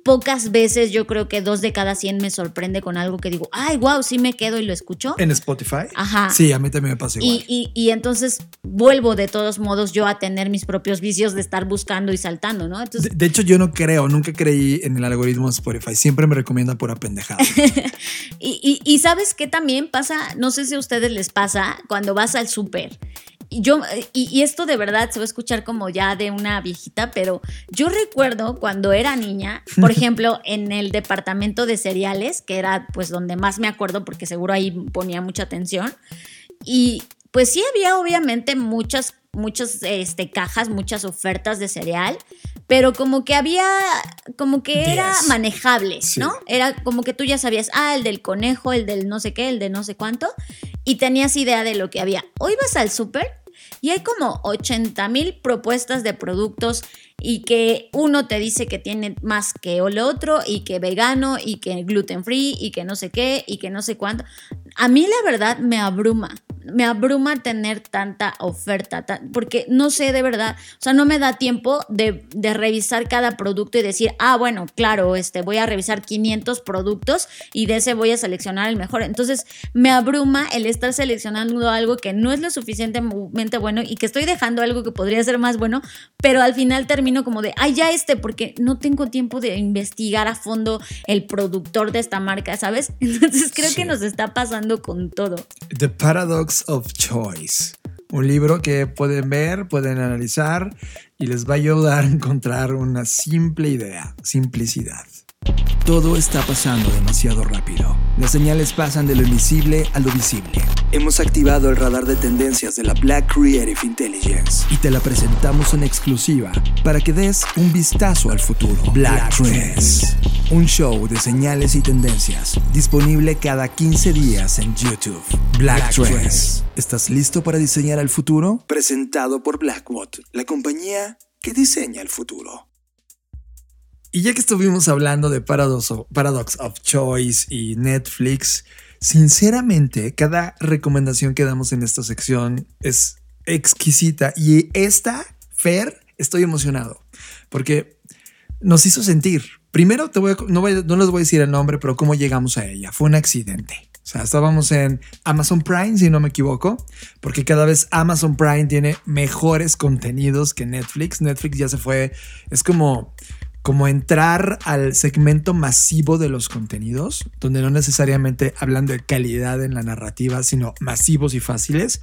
pocas veces yo creo que dos de cada 100 me sorprende con algo que digo, ay, wow, sí me quedo y lo escucho. ¿En Spotify? Ajá. Sí, a mí también me pasa igual. Y, y- y entonces vuelvo de todos modos yo a tener mis propios vicios de estar buscando y saltando, ¿no? De, Entonces, de hecho, yo no creo, nunca creí en el algoritmo de Spotify. Siempre me recomienda pura pendejada. y, y- y sabes qué también pasa, no sé si a ustedes les pasa cuando vas al súper. Y Yo, y, y esto de verdad se va a escuchar como ya de una viejita, pero yo recuerdo cuando era niña, por ejemplo, en el departamento de cereales, que era pues donde más me acuerdo porque seguro ahí ponía mucha atención, y pues sí había obviamente muchas, muchas este, cajas, muchas ofertas de cereal, pero como que había, como que era manejable, Sí. ¿no? Era como que tú ya sabías, ah, el del conejo, el del no sé qué, el de no sé cuánto, y tenías idea de lo que había. Hoy vas al súper y hay como 80 mil propuestas de productos y que uno te dice que tiene más que el otro y que vegano y que gluten free y que no sé qué y que no sé cuánto. A mí la verdad me abruma. Me abruma tener tanta oferta, ta- porque no sé de verdad, o sea, no me da tiempo de, de revisar cada producto y decir, ah, bueno, claro, este, voy a revisar 500 productos y de ese voy a seleccionar el mejor. Entonces, me abruma el estar seleccionando algo que no es lo suficientemente bueno y que estoy dejando algo que podría ser más bueno, pero al final termino como de, ay, ya este, porque no tengo tiempo de investigar a fondo el productor de esta marca, ¿sabes? Entonces, creo Sí. que nos está pasando con todo. The Paradox of Choice. Un libro que pueden ver, pueden analizar y les va a ayudar a encontrar una simple idea, simplicidad. Todo está pasando demasiado rápido. Las señales pasan de lo invisible a lo visible. Hemos activado el radar de tendencias de la Black Creative Intelligence. Y te la presentamos en exclusiva para que des un vistazo al futuro. Black Trends. Un show de señales y tendencias disponible cada 15 días en YouTube. Black, Trends. ¿Estás listo para diseñar el futuro? Presentado por Blackbot, la compañía que diseña el futuro. Y ya que estuvimos hablando de Paradox of, Paradox of Choice y Netflix, sinceramente, cada recomendación que damos en esta sección es exquisita. Y esta, Fer, estoy emocionado porque nos hizo sentir. Primero, te voy a- no, voy no les voy a decir el nombre, pero cómo llegamos a ella. Fue un accidente. O sea, estábamos en Amazon Prime, si no me equivoco, porque cada vez Amazon Prime tiene mejores contenidos que Netflix. Netflix ya se fue, es como, como entrar al segmento masivo de los contenidos, donde no necesariamente hablan de calidad en la narrativa, sino masivos y fáciles.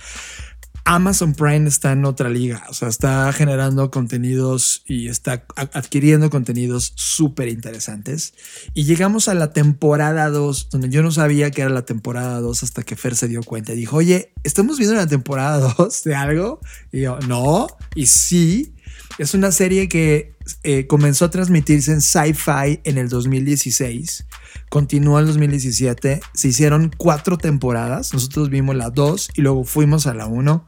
Amazon Prime está en otra liga, o sea, está generando contenidos y está adquiriendo contenidos súper interesantes. Y llegamos a la temporada 2, donde yo no sabía que era la temporada 2 hasta que Fer se dio cuenta y dijo, oye, ¿estamos viendo la temporada 2 de algo? Y yo, no, y sí, es una serie que eh, comenzó a transmitirse en Sci-Fi en el 2016, continuó en el 2017, se hicieron cuatro temporadas, nosotros vimos la 2 y luego fuimos a la 1.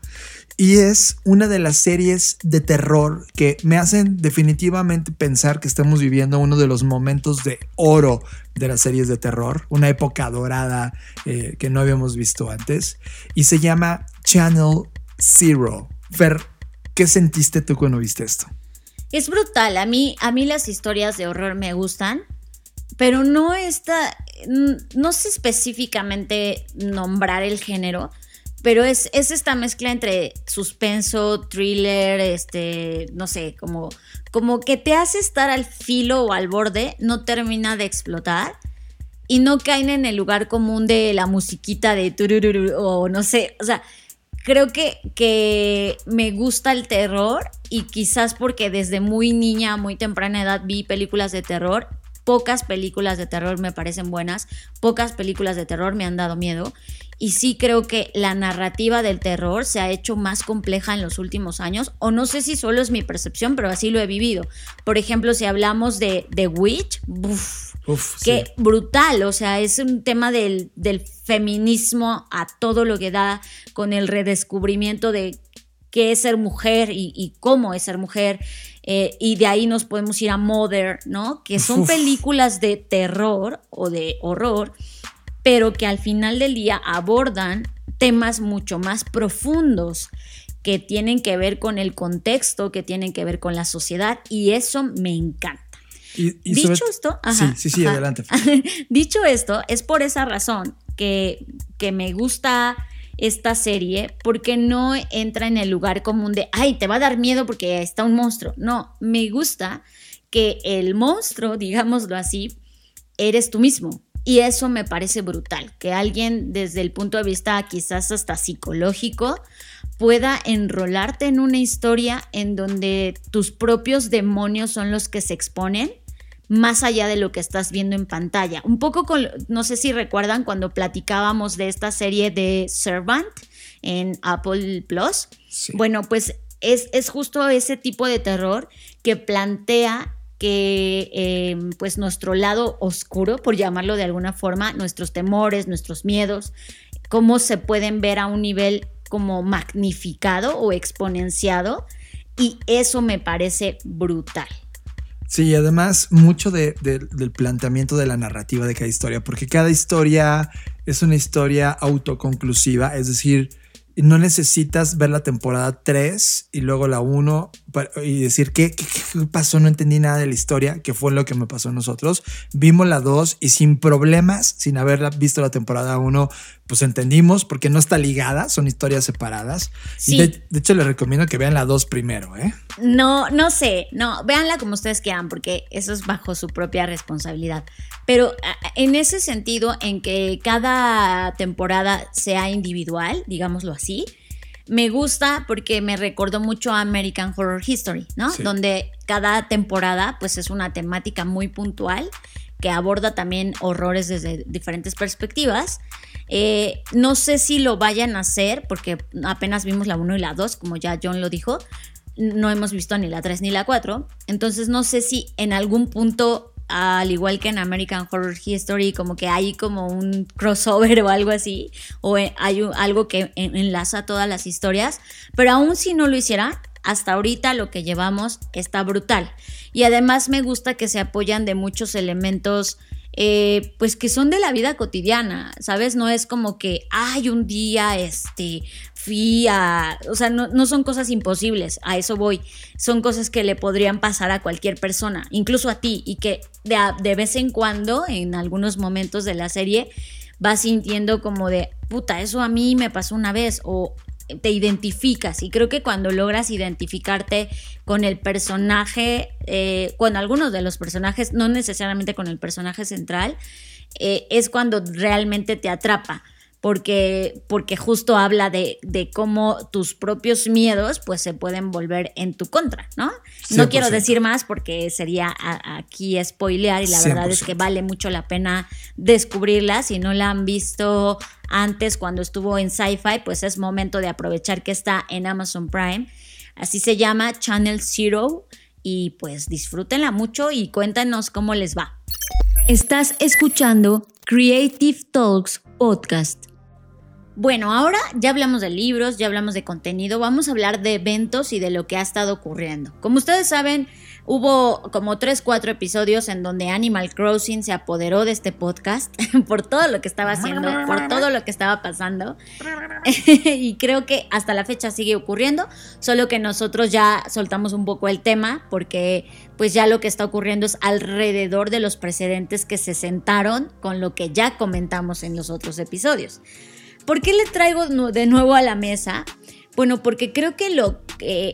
Y es una de las series de terror que me hacen definitivamente pensar que estamos viviendo uno de los momentos de oro de las series de terror, una época dorada eh, que no habíamos visto antes. Y se llama Channel Zero. Fer, ¿qué sentiste tú cuando viste esto? Es brutal. A mí, a mí las historias de horror me gustan, pero no está. No sé específicamente nombrar el género, pero es, es esta mezcla entre suspenso, thriller, este, no sé, como, como que te hace estar al filo o al borde, no termina de explotar. Y no caen en el lugar común de la musiquita de turururu o no sé, o sea, creo que, que me gusta el terror y quizás porque desde muy niña, muy temprana edad vi películas de terror. Pocas películas de terror me parecen buenas, pocas películas de terror me han dado miedo y sí creo que la narrativa del terror se ha hecho más compleja en los últimos años o no sé si solo es mi percepción, pero así lo he vivido. Por ejemplo, si hablamos de The Witch, uf, Uf, que sí. brutal, o sea, es un tema del, del feminismo a todo lo que da con el redescubrimiento de qué es ser mujer y, y cómo es ser mujer. eh, y de ahí nos podemos ir a Mother, ¿no? Que son Uf. películas de terror o de horror, pero que al final del día abordan temas mucho más profundos que tienen que ver con el contexto, que tienen que ver con la sociedad, y eso me encanta. Y, y Dicho sobre- esto, ajá, sí, sí, sí, ajá. adelante. Dicho esto, es por esa razón que, que me gusta esta serie, porque no entra en el lugar común de, ay, te va a dar miedo porque está un monstruo. No, me gusta que el monstruo, digámoslo así, eres tú mismo. Y eso me parece brutal, que alguien desde el punto de vista quizás hasta psicológico pueda enrolarte en una historia en donde tus propios demonios son los que se exponen más allá de lo que estás viendo en pantalla. Un poco con, no sé si recuerdan cuando platicábamos de esta serie de Servant en Apple Plus. Sí. Bueno, pues es, es justo ese tipo de terror que plantea que eh, pues nuestro lado oscuro, por llamarlo de alguna forma, nuestros temores, nuestros miedos, cómo se pueden ver a un nivel como magnificado o exponenciado y eso me parece brutal. Sí, además mucho de- de- del planteamiento de la narrativa de cada historia, porque cada historia es una historia autoconclusiva, es decir, no necesitas ver la temporada 3 y luego la 1 para- y decir ¿qué, qué, qué pasó, no entendí nada de la historia, que fue lo que me pasó a nosotros. Vimos la 2 y sin problemas, sin haberla visto la temporada 1, pues entendimos porque no está ligada, son historias separadas. Sí. Y de, de hecho les recomiendo que vean la 2 primero, ¿eh? No, no sé, no, véanla como ustedes quieran, porque eso es bajo su propia responsabilidad. Pero en ese sentido, en que cada temporada sea individual, digámoslo así, me gusta porque me recordó mucho a American Horror History, ¿no? Sí. Donde cada temporada, pues es una temática muy puntual que aborda también horrores desde diferentes perspectivas. Eh, no sé si lo vayan a hacer, porque apenas vimos la 1 y la 2, como ya John lo dijo, no hemos visto ni la 3 ni la 4. Entonces no sé si en algún punto, al igual que en American Horror History, como que hay como un crossover o algo así, o eh, hay algo que en- enlaza todas las historias, pero aún si no lo hiciera, hasta ahorita lo que llevamos está brutal. Y además me gusta que se apoyan de muchos elementos eh, pues que son de la vida cotidiana, ¿sabes? No es como que, ay, un día, este, fui a, o sea, no, no son cosas imposibles, a eso voy, son cosas que le podrían pasar a cualquier persona, incluso a ti, y que de, de vez en cuando, en algunos momentos de la serie, vas sintiendo como de, puta, eso a mí me pasó una vez, o te identificas y creo que cuando logras identificarte con el personaje, eh, con algunos de los personajes, no necesariamente con el personaje central, eh, es cuando realmente te atrapa. Porque, porque justo habla de, de cómo tus propios miedos pues se pueden volver en tu contra, ¿no? No quiero 100%. decir más porque sería a- aquí spoilear y la verdad es que 100%. vale mucho la pena descubrirla. Si no la han visto antes cuando estuvo en Sci-Fi, pues es momento de aprovechar que está en Amazon Prime. Así se llama Channel Zero y pues disfrútenla mucho y cuéntanos cómo les va. Estás escuchando Creative Talks Podcast. Bueno, ahora ya hablamos de libros, ya hablamos de contenido, vamos a hablar de eventos y de lo que ha estado ocurriendo. Como ustedes saben, hubo como 3, 4 episodios en donde Animal Crossing se apoderó de este podcast por todo lo que estaba haciendo, por todo lo que estaba pasando. y creo que hasta la fecha sigue ocurriendo, solo que nosotros ya soltamos un poco el tema porque pues ya lo que está ocurriendo es alrededor de los precedentes que se sentaron con lo que ya comentamos en los otros episodios. ¿Por qué le traigo de nuevo a la mesa? Bueno, porque creo que lo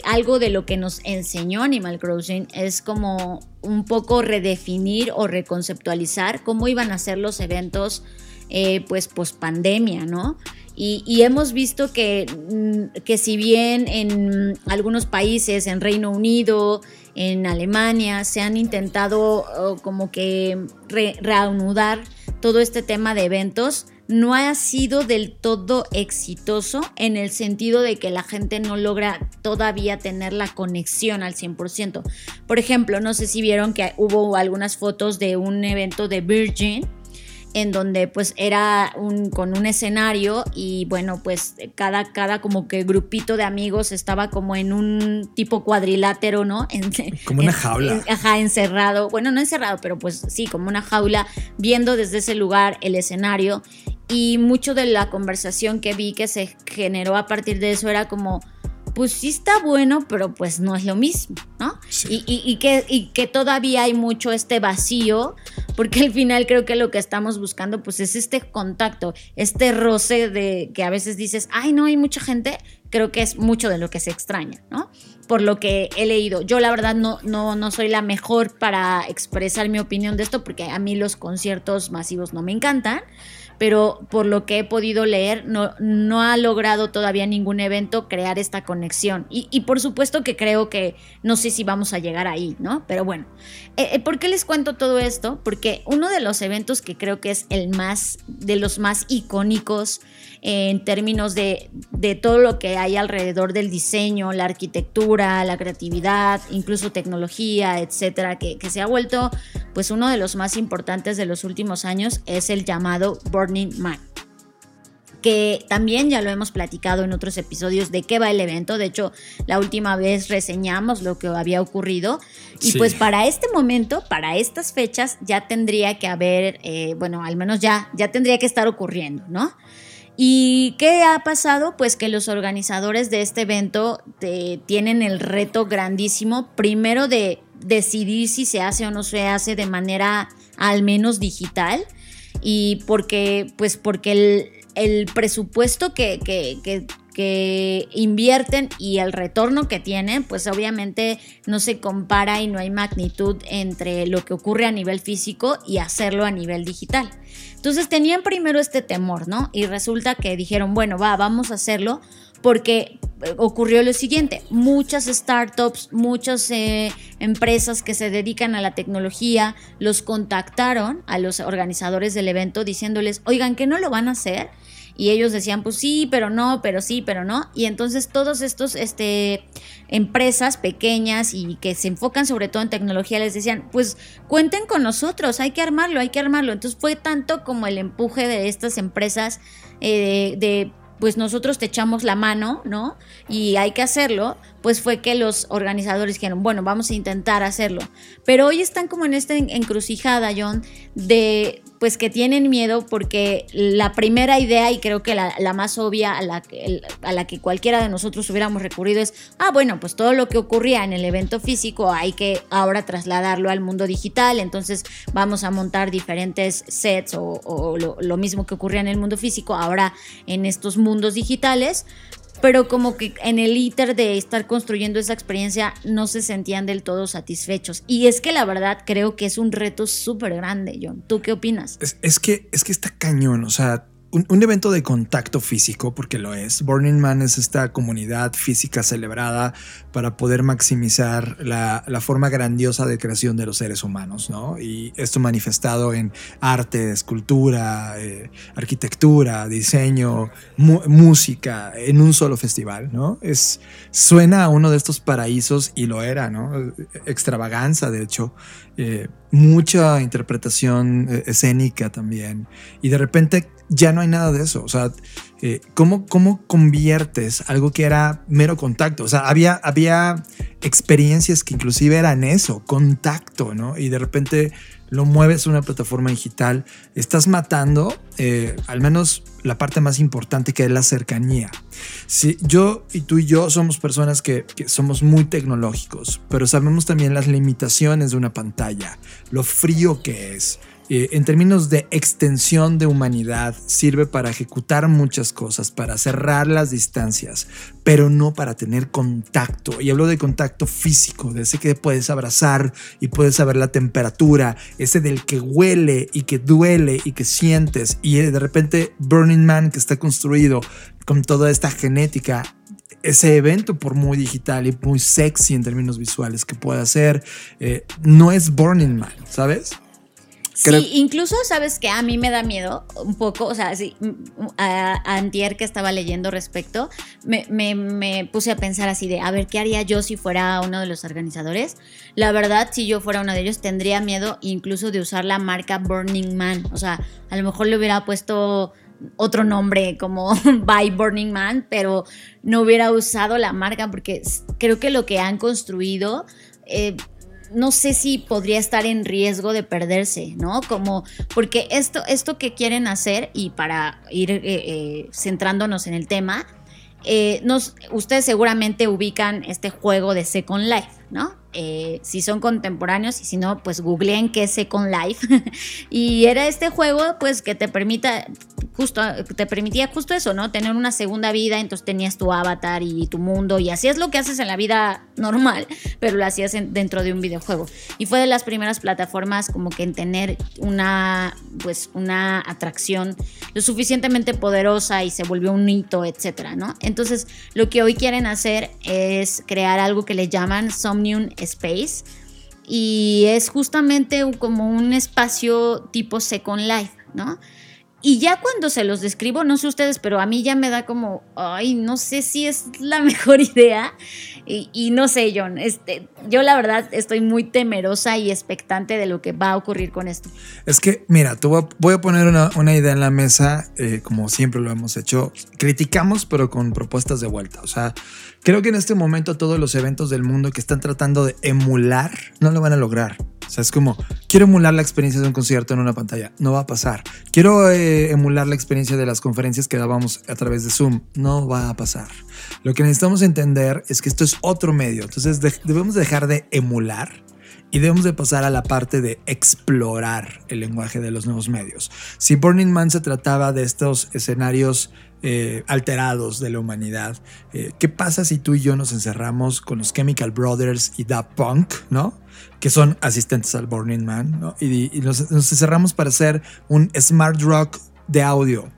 algo de lo que nos enseñó Animal Crossing es como un poco redefinir o reconceptualizar cómo iban a ser los eventos eh, pues post pandemia, ¿no? Y, hemos visto que, mm, que si bien en algunos países, en Reino Unido, en Alemania, se han intentado oh, como que re- reanudar todo este tema de eventos, no ha sido del todo exitoso en el sentido de que la gente no logra todavía tener la conexión al 100%. Por ejemplo, no sé si vieron que hubo algunas fotos de un evento de Virgin en donde pues era un, con un escenario y bueno pues cada, cada como que grupito de amigos estaba como en un tipo cuadrilátero, ¿no? En, como una jaula. En, ajá, encerrado, bueno, no encerrado, pero pues sí, como una jaula, viendo desde ese lugar el escenario y mucho de la conversación que vi que se generó a partir de eso era como pues sí está bueno, pero pues no es lo mismo, ¿no? Y, que, y que todavía hay mucho este vacío, porque al final creo que lo que estamos buscando pues es este contacto, este roce de que a veces dices, ay, no hay mucha gente, creo que es mucho de lo que se extraña, ¿no? Por lo que he leído. Yo la verdad no, no, no soy la mejor para expresar mi opinión de esto, porque a mí los conciertos masivos no me encantan pero por lo que he podido leer, no, no ha logrado todavía ningún evento crear esta conexión. Y, por supuesto que creo que no sé si vamos a llegar ahí, ¿no? Pero bueno, eh, eh, ¿por qué les cuento todo esto? Porque uno de los eventos que creo que es el más, de los más icónicos en términos de, de todo lo que hay alrededor del diseño, la arquitectura, la creatividad, incluso tecnología, etcétera, que, que se ha vuelto pues uno de los más importantes de los últimos años es el llamado Burning Man que también ya lo hemos platicado en otros episodios de qué va el evento. De hecho, la última vez reseñamos lo que había ocurrido. Y pues para este momento, para estas fechas, ya tendría que haber, eh, bueno, al menos ya, ya tendría que estar ocurriendo, ¿no? ¿Y qué ha pasado? Pues que los organizadores de este evento eh, tienen el reto grandísimo, primero de decidir si se hace o no se hace de manera al menos digital y porque, pues porque el, presupuesto que, que, que invierten y el retorno que tienen, pues obviamente no se compara y no hay magnitud entre lo que ocurre a nivel físico y hacerlo a nivel digital. Entonces tenían primero este temor, ¿no? Y resulta que dijeron, bueno, va, vamos a hacerlo porque eh, ocurrió lo siguiente, muchas startups, muchas eh, empresas que se dedican a la tecnología los contactaron a los organizadores del evento diciéndoles, oigan, ¿que no lo van a hacer? Y ellos decían, pues sí, pero no, pero sí, pero no. Y entonces todos estos este, empresas pequeñas y que se enfocan sobre todo en tecnología les decían, pues cuenten con nosotros, hay que armarlo, hay que armarlo. Entonces fue tanto como el empuje de estas empresas eh, de pues nosotros te echamos la mano, ¿no? Y hay que hacerlo, pues fue que los organizadores dijeron, bueno, vamos a intentar hacerlo. Pero hoy están como en esta encrucijada, John, de pues que tienen miedo porque la primera idea, y creo que la, más obvia a la, a la que cualquiera de nosotros hubiéramos recurrido es, ah, bueno, pues todo lo que ocurría en el evento físico hay que ahora trasladarlo al mundo digital, entonces vamos a montar diferentes sets o, lo, lo mismo que ocurría en el mundo físico, ahora en estos mundos digitales, pero como que en el íter de estar construyendo esa experiencia no se sentían del todo satisfechos. Y es que la verdad creo que es un reto súper grande, John. ¿Tú qué opinas? Es, es, que, es que está cañón, o sea, un, evento de contacto físico, porque lo es. Burning Man es esta comunidad física celebrada para poder maximizar la, forma grandiosa de creación de los seres humanos, ¿no? Y esto manifestado en arte, escultura, eh, arquitectura, diseño, música, en un solo festival, ¿no? Es, suena a uno de estos paraísos y lo era, ¿no? Extravaganza, de hecho. Eh, mucha interpretación eh, escénica también. Y de repente ya no hay nada de eso. O sea, eh, ¿cómo, ¿cómo, conviertes algo que era mero contacto? O sea, había, había experiencias que inclusive eran eso, contacto, ¿no? Y de repente lo mueves a una plataforma digital, estás matando eh, al menos la parte más importante que es la cercanía. Si yo y tú y yo somos personas que, que, somos muy tecnológicos, pero sabemos también las limitaciones de una pantalla, lo frío que es, eh, en términos de extensión de humanidad, sirve para ejecutar muchas cosas, para cerrar las distancias, pero no para tener contacto. Y hablo de contacto físico, de ese que puedes abrazar y puedes saber la temperatura, ese del que huele y que duele y que sientes. Y de repente Burning Man, que está construido con toda esta genética ese evento, por muy digital y muy sexy en términos visuales que pueda ser, eh, no es Burning Man, ¿sabes? Sí, incluso sabes que a mí me da miedo un poco, o sea, sí, a, Antier que estaba leyendo respecto, me, puse a pensar así de, a ver, ¿qué haría yo si fuera uno de los organizadores? La verdad, si yo fuera uno de ellos, tendría miedo incluso de usar la marca Burning Man, o sea, a lo mejor le hubiera puesto otro nombre como By Burning Man, pero no hubiera usado la marca porque creo que lo que han construido... eh, no sé si podría estar en riesgo de perderse, ¿no? Como, porque esto, esto que quieren hacer, y para ir eh, eh, centrándonos en el tema, eh, nos, ustedes seguramente ubican este juego de Second Life, ¿no? Si son contemporáneos y si no, pues googleen qué es Second Life. y era este juego, pues, que te permita, justo, te permitía justo eso, ¿no? Tener una segunda vida, entonces tenías tu avatar y tu mundo, y hacías lo que haces en la vida normal, pero lo hacías en- dentro de un videojuego. Y fue de las primeras plataformas como que en tener una, pues, una atracción lo suficientemente poderosa y se volvió un hito, etcétera, ¿no? Entonces, lo que hoy quieren hacer es crear algo que le llaman Somnium Space y es justamente como un espacio tipo Second Life, ¿no? Y ya cuando se los describo, no sé ustedes, pero a mí ya me da como, ay, no sé si es la mejor idea. Y, no sé, John, este, yo la verdad estoy muy temerosa y expectante de lo que va a ocurrir con esto. Es que, mira, a, voy a poner una, una idea en la mesa, eh, como siempre lo hemos hecho. Criticamos, pero con propuestas de vuelta. O sea, creo que en este momento todos los eventos del mundo que están tratando de emular no lo van a lograr. O sea, es como, quiero emular la experiencia de un concierto en una pantalla. No va a pasar. Quiero eh, emular la experiencia de las conferencias que dábamos a través de Zoom. No va a pasar. Lo que necesitamos entender es que esto es otro medio. Entonces de- debemos dejar de emular y debemos de pasar a la parte de explorar el lenguaje de los nuevos medios. Si Burning Man se trataba de estos escenarios eh, alterados de la humanidad, eh, ¿qué pasa si tú y yo nos encerramos con los Chemical Brothers y Da Punk, ¿no? Que son asistentes al Burning Man, ¿no? Y, nos, nos encerramos para hacer un smart rock de audio.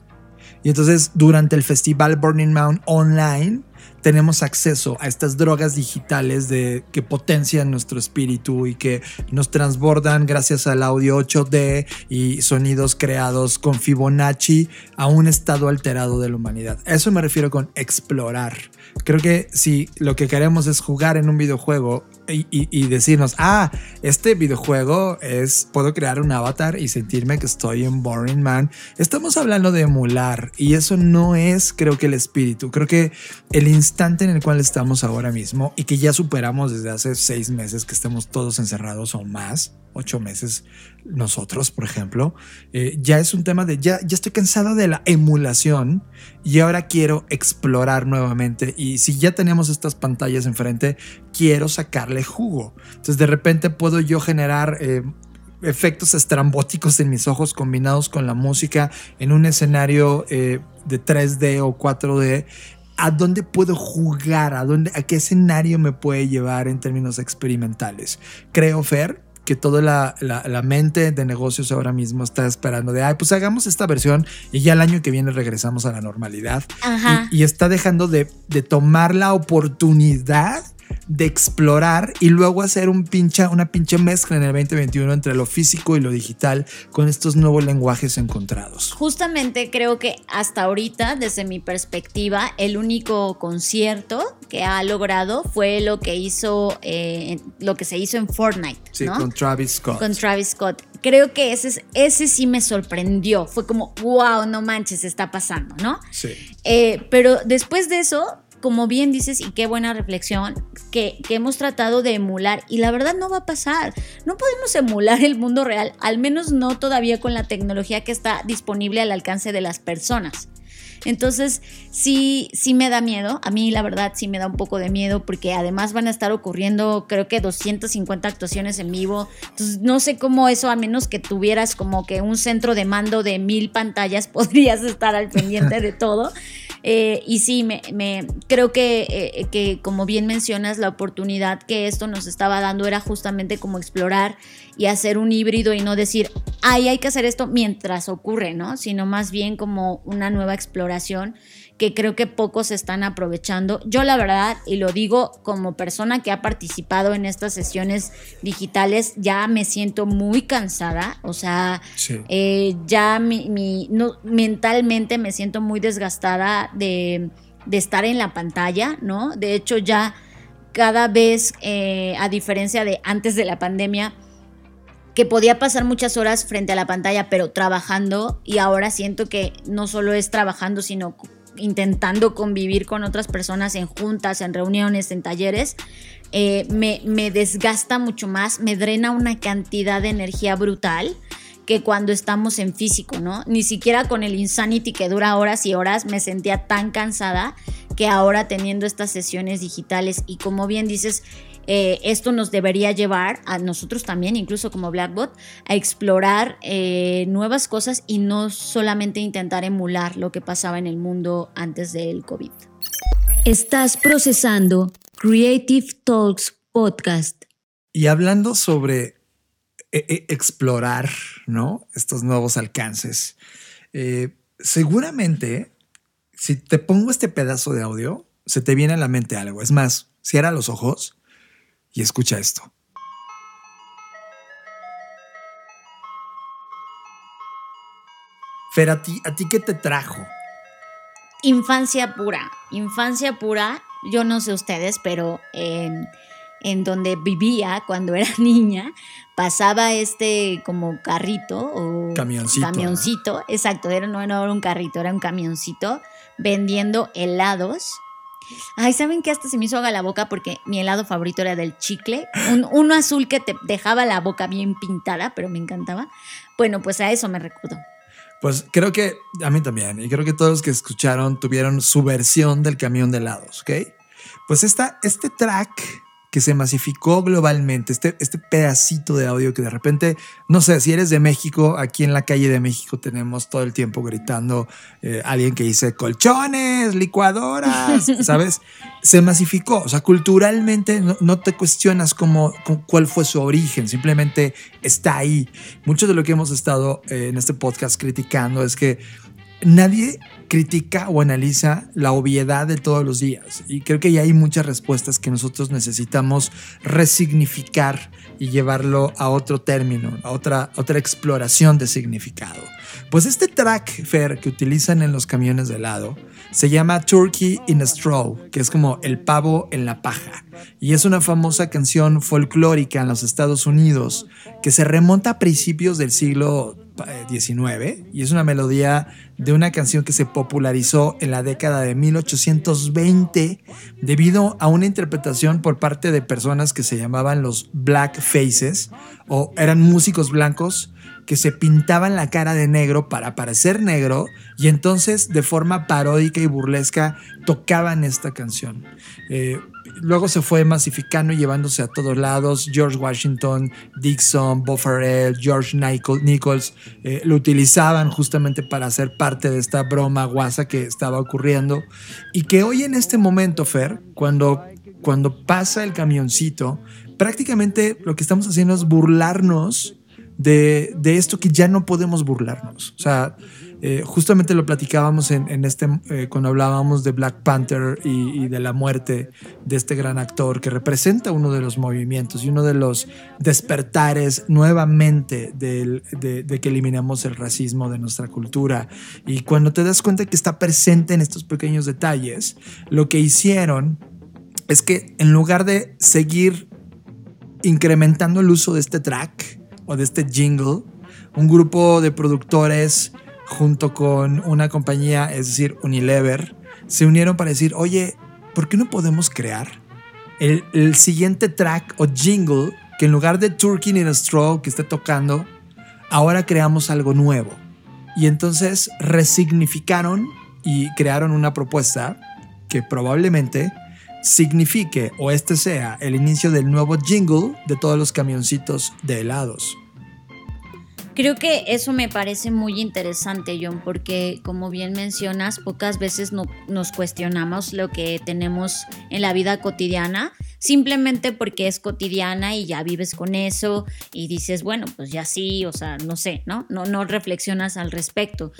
Y entonces durante el festival Burning Man online tenemos acceso a estas drogas digitales de, que potencian nuestro espíritu y que nos transbordan gracias al audio 8D y sonidos creados con Fibonacci a un estado alterado de la humanidad. A eso me refiero con explorar. Creo que si lo que queremos es jugar en un videojuego y, decirnos, ah, este videojuego es, puedo crear un avatar y sentirme que estoy en Boring Man, estamos hablando de emular y eso no es, creo que el espíritu. Creo que el instante en el cual estamos ahora mismo y que ya superamos desde hace seis meses que estemos todos encerrados o más, ocho meses nosotros, por ejemplo, eh, ya es un tema de ya, ya estoy cansado de la emulación y ahora quiero explorar nuevamente. Y si ya tenemos estas pantallas enfrente, quiero sacarle jugo. Entonces, de repente puedo yo generar. eh, efectos estrambóticos en mis ojos combinados con la música en un escenario eh, de 3D o 4D a dónde puedo jugar, a dónde, a qué escenario me puede llevar en términos experimentales. Creo, Fer, que toda la, la- la mente de negocios ahora mismo está esperando de, ay, pues hagamos esta versión y ya el año que viene regresamos a la normalidad. Ajá. Y, y está dejando de, de tomar la oportunidad de explorar y luego hacer un pincha, una pinche mezcla en el 2021 entre lo físico y lo digital con estos nuevos lenguajes encontrados. Justamente creo que hasta ahorita, desde mi perspectiva, el único concierto que ha logrado fue lo que hizo, eh, lo que se hizo en Fortnite, Sí, ¿no? con Travis Scott. Con Travis Scott. Creo que ese, es- ese sí me sorprendió. Fue como, wow, no manches, está pasando, ¿no? Sí. Eh, pero después de eso, como bien dices, y qué buena reflexión, que, que hemos tratado de emular, y la verdad no va a pasar. No podemos emular el mundo real, al menos no todavía con la tecnología que está disponible al alcance de las personas. Entonces, sí, sí me da miedo. A mí, la verdad, sí me da un poco de miedo porque además van a estar ocurriendo, creo que 250 actuaciones en vivo. Entonces, no sé cómo eso, a menos que tuvieras como que un centro de mando de mil pantallas, podrías estar al pendiente de todo. Eh, y sí, me, me- creo que, eh, que como bien mencionas, la oportunidad que esto nos estaba dando era justamente como explorar y hacer un híbrido y no decir, ay, hay que hacer esto mientras ocurre, ¿no? Sino más bien como una nueva exploración que creo que pocos están aprovechando. Yo la verdad, y lo digo como persona que ha participado en estas sesiones digitales, ya me siento muy cansada, o sea, Sí. eh, ya mi, mi- no, mentalmente me siento muy desgastada de, de estar en la pantalla, ¿no? De hecho, ya cada vez, eh, a diferencia de antes de la pandemia, que podía pasar muchas horas frente a la pantalla, pero trabajando, y ahora siento que no solo es trabajando, sino intentando convivir con otras personas en juntas, en reuniones, en talleres, eh, me, me desgasta mucho más, me drena una cantidad de energía brutal que cuando estamos en físico, ¿no? Ni siquiera con el Insanity que dura horas y horas me sentía tan cansada que ahora teniendo estas sesiones digitales y como bien dices, eh, esto nos debería llevar a nosotros también, incluso como Blackbot, a explorar eh, nuevas cosas y no solamente intentar emular lo que pasaba en el mundo antes del COVID. Estás procesando Creative Talks Podcast. Y hablando sobre eh, explorar, ¿no? Estos nuevos alcances. seguramente, si te pongo este pedazo de audio, se te viene a la mente algo. Es más, cierra los ojos y escucha esto. Fer, ¿a ti, ¿a ti qué te trajo? Infancia pura, infancia pura, yo no sé ustedes, pero en, en donde vivía cuando era niña, pasaba este como carrito o Camioncito, camioncito, exacto, era, no, no era un carrito, era un camioncito vendiendo helados. Ay, ¿saben qué? Hasta se me hizo agua la boca porque mi helado favorito era del chicle. Un, uno azul que te dejaba la boca bien pintada, pero me encantaba. Bueno, pues a eso me recuerdo. Pues creo que a mí también, y creo que todos los que escucharon tuvieron su versión del camión de helados, ¿ok? Pues esta, este track que se masificó globalmente, este, este pedacito de audio que de repente, no sé, si eres de México, aquí en la calle de México tenemos todo el tiempo gritando eh, alguien que dice colchones, licuadoras, ¿sabes? Se masificó, o sea, culturalmente no, no te cuestionas cómo, cómo- cuál fue su origen, simplemente está ahí. Mucho de lo que hemos estado eh, en este podcast criticando es que nadie critica o analiza la obviedad de todos los días. Y creo que ya hay muchas respuestas que nosotros necesitamos resignificar y llevarlo a otro término, a otra, otra exploración de significado. Pues este track, Fer, que utilizan en los camiones de helado, se llama Turkey in a Straw, que es como el pavo en la paja. Y es una famosa canción folclórica en los Estados Unidos que se remonta a principios del siglo eh, XIX y es una melodía de una canción que se popularizó en la década de 1820 debido a una interpretación por parte de personas que se llamaban los Black Faces o eran músicos blancos que se pintaban la cara de negro para parecer negro y entonces de forma paródica y burlesca tocaban esta canción. Eh, luego se fue masificando y llevándose a todos lados. George Washington, Dixon, Bob Farrell, George Nichol- Nichols eh, lo utilizaban justamente para ser parte de esta broma guasa que estaba ocurriendo y que hoy en este momento, Fer, cuando, cuando pasa el camioncito, prácticamente lo que estamos haciendo es burlarnos de, de esto que ya no podemos burlarnos. O sea, eh, justamente lo platicábamos en, en este, eh, cuando hablábamos de Black Panther y, de la muerte de este gran actor que representa uno de los movimientos y uno de los despertares nuevamente del- de, de que eliminamos el racismo de nuestra cultura. Y cuando te das cuenta que está presente en estos pequeños detalles, lo que hicieron es que en lugar de seguir incrementando el uso de este track o de este jingle, un grupo de productores junto con una compañía, es decir, Unilever, se unieron para decir, oye, ¿por qué no podemos crear el, siguiente track o jingle que en lugar de Turkey in a Straw que esté tocando, ahora creamos algo nuevo? Y entonces resignificaron y crearon una propuesta que probablemente signifique o este sea el inicio del nuevo jingle de todos los camioncitos de helados. Creo que eso me parece muy interesante, John, porque como bien mencionas, pocas veces no, nos cuestionamos lo que tenemos en la vida cotidiana, simplemente porque es cotidiana y ya vives con eso y dices, bueno, pues ya sí, o sea, no sé, ¿no? No, no reflexionas al respecto.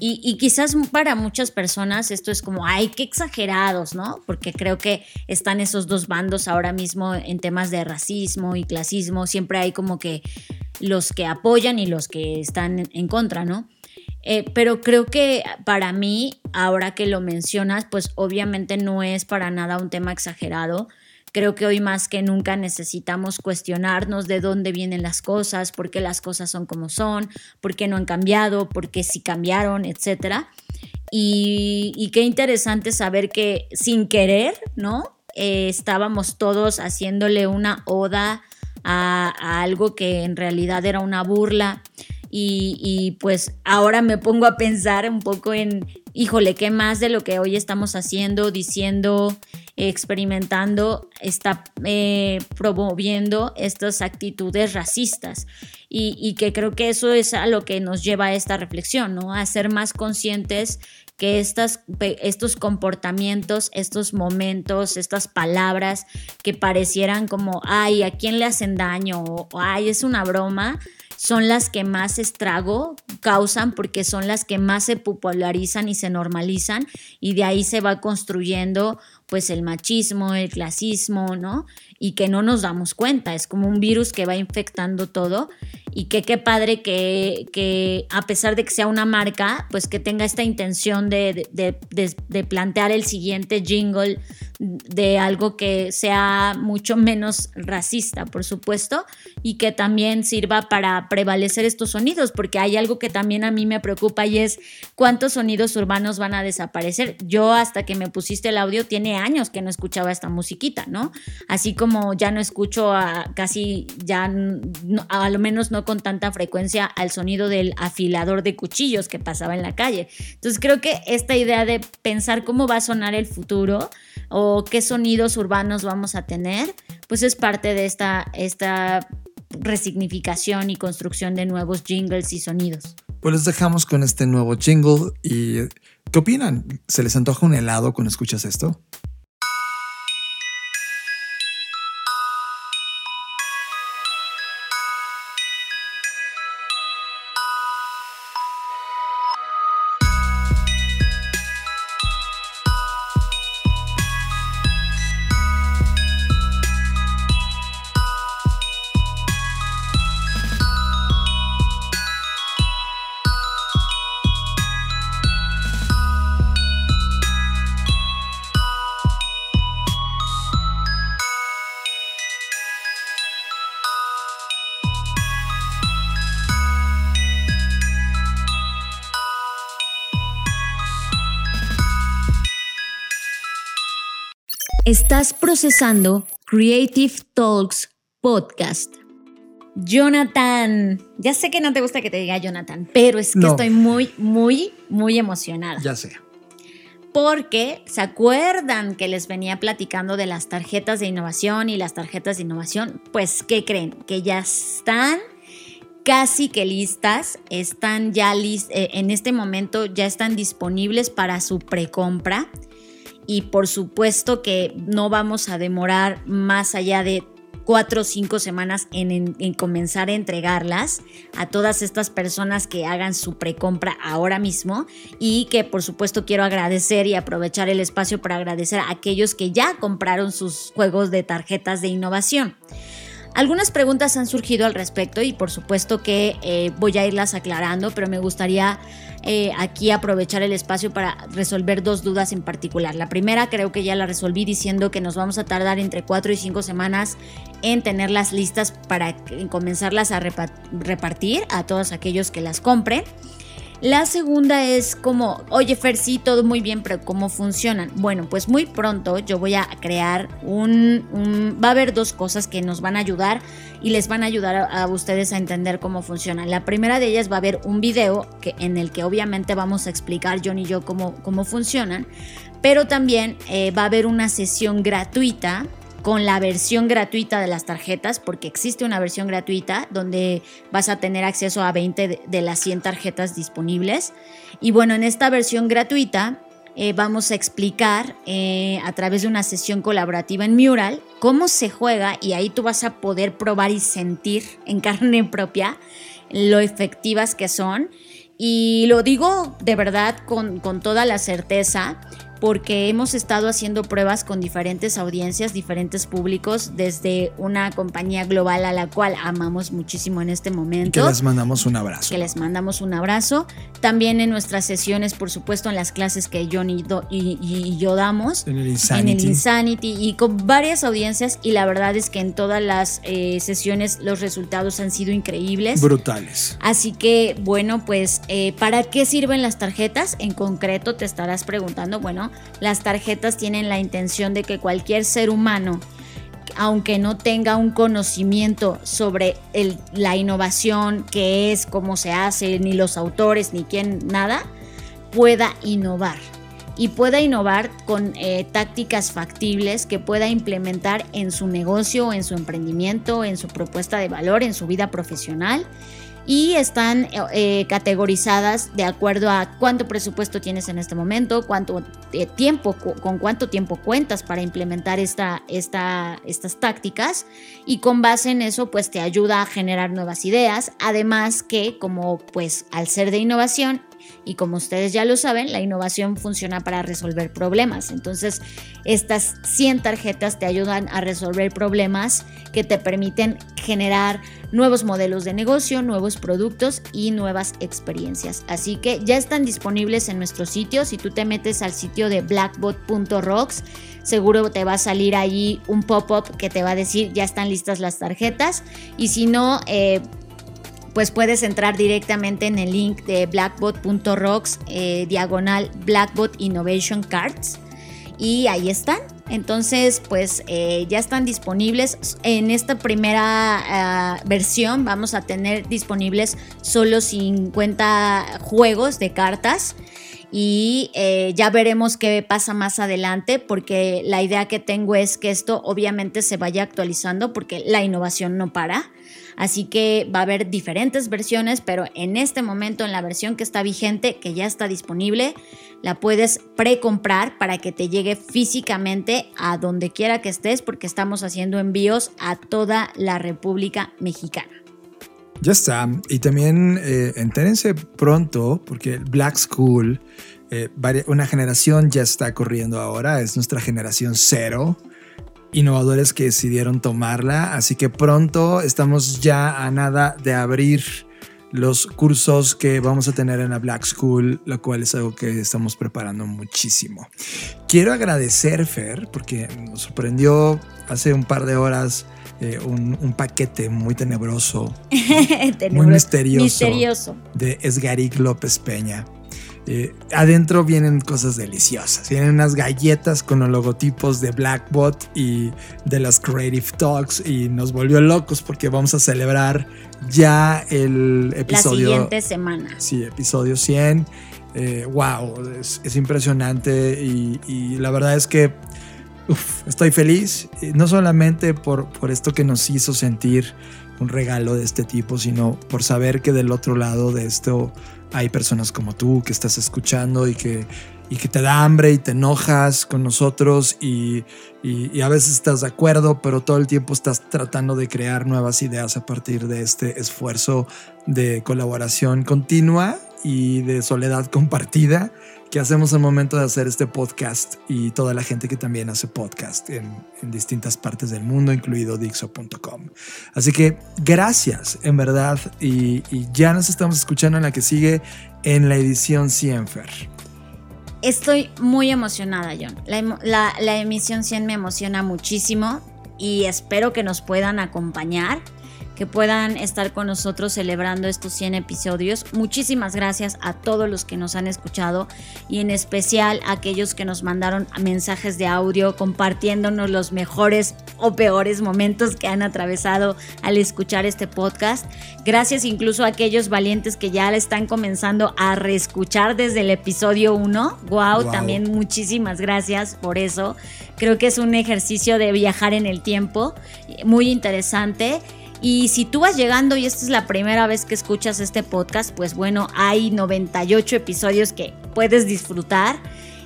Y, quizás para muchas personas esto es como, ay, qué exagerados, ¿no? Porque creo que están esos dos bandos ahora mismo en temas de racismo y clasismo. Siempre hay como que los que apoyan y los que están en contra, ¿no? Eh, pero creo que para mí, ahora que lo mencionas, pues obviamente no es para nada un tema exagerado. Creo que hoy más que nunca necesitamos cuestionarnos de dónde vienen las cosas, por qué las cosas son como son, por qué no han cambiado, por qué sí cambiaron, etc. Y, qué interesante saber que sin querer, ¿no? Eh, estábamos todos haciéndole una oda a, algo que en realidad era una burla. Y, y, pues ahora me pongo a pensar un poco en, híjole, ¿qué más de lo que hoy estamos haciendo, diciendo, experimentando, está eh, promoviendo estas actitudes racistas. Y, que creo que eso es a lo que nos lleva a esta reflexión, ¿no? A ser más conscientes que estas, estos comportamientos, estos momentos, estas palabras que parecieran como, ay, ¿a quién le hacen daño? O, ay, es una broma, son las que más estrago causan porque son las que más se popularizan y se normalizan y de ahí se va construyendo pues el machismo, el clasismo, ¿no? Y que no nos damos cuenta, es como un virus que va infectando todo y que qué padre que, que a pesar de que sea una marca, pues que tenga esta intención de, de, de, plantear el siguiente jingle de algo que sea mucho menos racista, por supuesto, y que también sirva para prevalecer estos sonidos, porque hay algo que también a mí me preocupa y es cuántos sonidos urbanos van a desaparecer. Yo hasta que me pusiste el audio tiene años que no escuchaba esta musiquita, ¿no? Así como ya no escucho a casi, ya a lo menos no con tanta frecuencia al sonido del afilador de cuchillos que pasaba en la calle. Entonces creo que esta idea de pensar cómo va a sonar el futuro o qué sonidos urbanos vamos a tener, pues es parte de esta, esta resignificación y construcción de nuevos jingles y sonidos. Pues les dejamos con este nuevo jingle y ¿qué opinan? ¿Se les antoja un helado cuando escuchas esto? Estás procesando Creative Talks Podcast. Jonathan, ya sé que no te gusta que te diga Jonathan, pero es que estoy muy, muy, muy emocionada. Ya sé. Porque se acuerdan que les venía platicando de las tarjetas de innovación y las tarjetas de innovación, pues ¿qué creen? Que ya están casi que listas, están ya listas, eh, en este momento ya están disponibles para su precompra y por supuesto que no vamos a demorar más allá de cuatro o cinco semanas en, comenzar a entregarlas a todas estas personas que hagan su precompra ahora mismo y que por supuesto quiero agradecer y aprovechar el espacio para agradecer a aquellos que ya compraron sus juegos de tarjetas de innovación. Algunas preguntas han surgido al respecto y por supuesto que eh, voy a irlas aclarando, pero me gustaría eh, aquí aprovechar el espacio para resolver dos dudas en particular. La primera creo que ya la resolví diciendo que nos vamos a tardar entre cuatro y cinco semanas en tenerlas listas para comenzarlas a repartir a todos aquellos que las compren. La segunda es como, oye Fer, sí, todo muy bien, pero ¿cómo funcionan? Bueno, pues muy pronto yo voy a crear un, va a haber dos cosas que nos van a ayudar y les van a ayudar a, ustedes a entender cómo funcionan. La primera de ellas va a haber un video que, en el que obviamente vamos a explicar John y yo cómo, cómo funcionan, pero también eh, va a haber una sesión gratuita con la versión gratuita de las tarjetas, porque existe una versión gratuita donde vas a tener acceso a 20 de, las 100 tarjetas disponibles. Y bueno, en esta versión gratuita eh, vamos a explicar eh, a través de una sesión colaborativa en Mural cómo se juega y ahí tú vas a poder probar y sentir en carne propia lo efectivas que son. Y lo digo de verdad con, con toda la certeza porque hemos estado haciendo pruebas con diferentes audiencias, diferentes públicos, desde una compañía global a la cual amamos muchísimo en este momento. Que les mandamos un abrazo. Que les mandamos un abrazo. También en nuestras sesiones, por supuesto, en las clases que John y, y, y yo damos. En el Insanity. En el Insanity y con varias audiencias. Y la verdad es que en todas las eh, sesiones los resultados han sido increíbles. Brutales. Así que, bueno, pues, eh, ¿para qué sirven las tarjetas? En concreto te estarás preguntando, bueno, las tarjetas tienen la intención de que cualquier ser humano, aunque no tenga un conocimiento sobre la innovación, qué es, cómo se hace, ni los autores, ni quién, nada, pueda innovar. Y pueda innovar con eh, tácticas factibles que pueda implementar en su negocio, en su emprendimiento, en su propuesta de valor, en su vida profesional y están eh, categorizadas de acuerdo a cuánto presupuesto tienes en este momento, cuánto eh, tiempo, con cuánto tiempo cuentas para implementar esta, esta, estas tácticas y con base en eso pues te ayuda a generar nuevas ideas, además que como pues al ser de innovación y como ustedes ya lo saben, la innovación funciona para resolver problemas. Entonces, estas 100 tarjetas te ayudan a resolver problemas que te permiten generar nuevos modelos de negocio, nuevos productos y nuevas experiencias. Así que ya están disponibles en nuestro sitio. Si tú te metes al sitio de blackbot.rocks, seguro te va a salir ahí un pop-up que te va a decir ya están listas las tarjetas. Y si no, eh, pues puedes entrar directamente en el link de blackbot.rocks eh, diagonal Blackbot Innovation Cards y ahí están. Entonces, pues eh, ya están disponibles. En esta primera uh, versión vamos a tener disponibles solo 50 juegos de cartas. Y eh, ya veremos qué pasa más adelante, porque la idea que tengo es que esto obviamente se vaya actualizando, porque la innovación no para. Así que va a haber diferentes versiones, pero en este momento, en la versión que está vigente, que ya está disponible, la puedes precomprar para que te llegue físicamente a donde quiera que estés, porque estamos haciendo envíos a toda la República Mexicana. Ya está. Y también eh, entérense pronto, porque Black School, eh, una generación ya está corriendo ahora, es nuestra generación cero innovadores que decidieron tomarla, así que pronto estamos ya a nada de abrir los cursos que vamos a tener en la Black School, lo cual es algo que estamos preparando muchísimo. Quiero agradecer, Fer, porque nos sorprendió hace un par de horas eh, un, un, paquete muy tenebroso, tenebroso muy misterioso, misterioso, de Esgaric López Peña. Eh, adentro vienen cosas deliciosas. Vienen unas galletas con los logotipos de Blackbot y de las Creative Talks y nos volvió locos porque vamos a celebrar ya el episodio. La siguiente semana. Sí, episodio 100. Eh, wow, es, es impresionante y, y, la verdad es que uf, estoy feliz, no solamente por, por esto que nos hizo sentir un regalo de este tipo, sino por saber que del otro lado de esto hay personas como tú que estás escuchando y que, y que te da hambre y te enojas con nosotros y, y, y, a veces estás de acuerdo, pero todo el tiempo estás tratando de crear nuevas ideas a partir de este esfuerzo de colaboración continua y de soledad compartida que hacemos al momento de hacer este podcast y toda la gente que también hace podcast en, distintas partes del mundo, incluido Dixo.com. Así que gracias, en verdad, y, ya nos estamos escuchando en la que sigue en la edición Cienfer. Estoy muy emocionada, John. La, la, la emisión 100 me emociona muchísimo y espero que nos puedan acompañar que puedan estar con nosotros celebrando estos 100 episodios. Muchísimas gracias a todos los que nos han escuchado y en especial a aquellos que nos mandaron mensajes de audio compartiéndonos los mejores o peores momentos que han atravesado al escuchar este podcast. Gracias incluso a aquellos valientes que ya están comenzando a reescuchar desde el episodio 1. Wow, Wow. también muchísimas gracias por eso. Creo que es un ejercicio de viajar en el tiempo muy interesante. Y si tú vas llegando y esta es la primera vez que escuchas este podcast, pues bueno, hay 98 episodios que puedes disfrutar.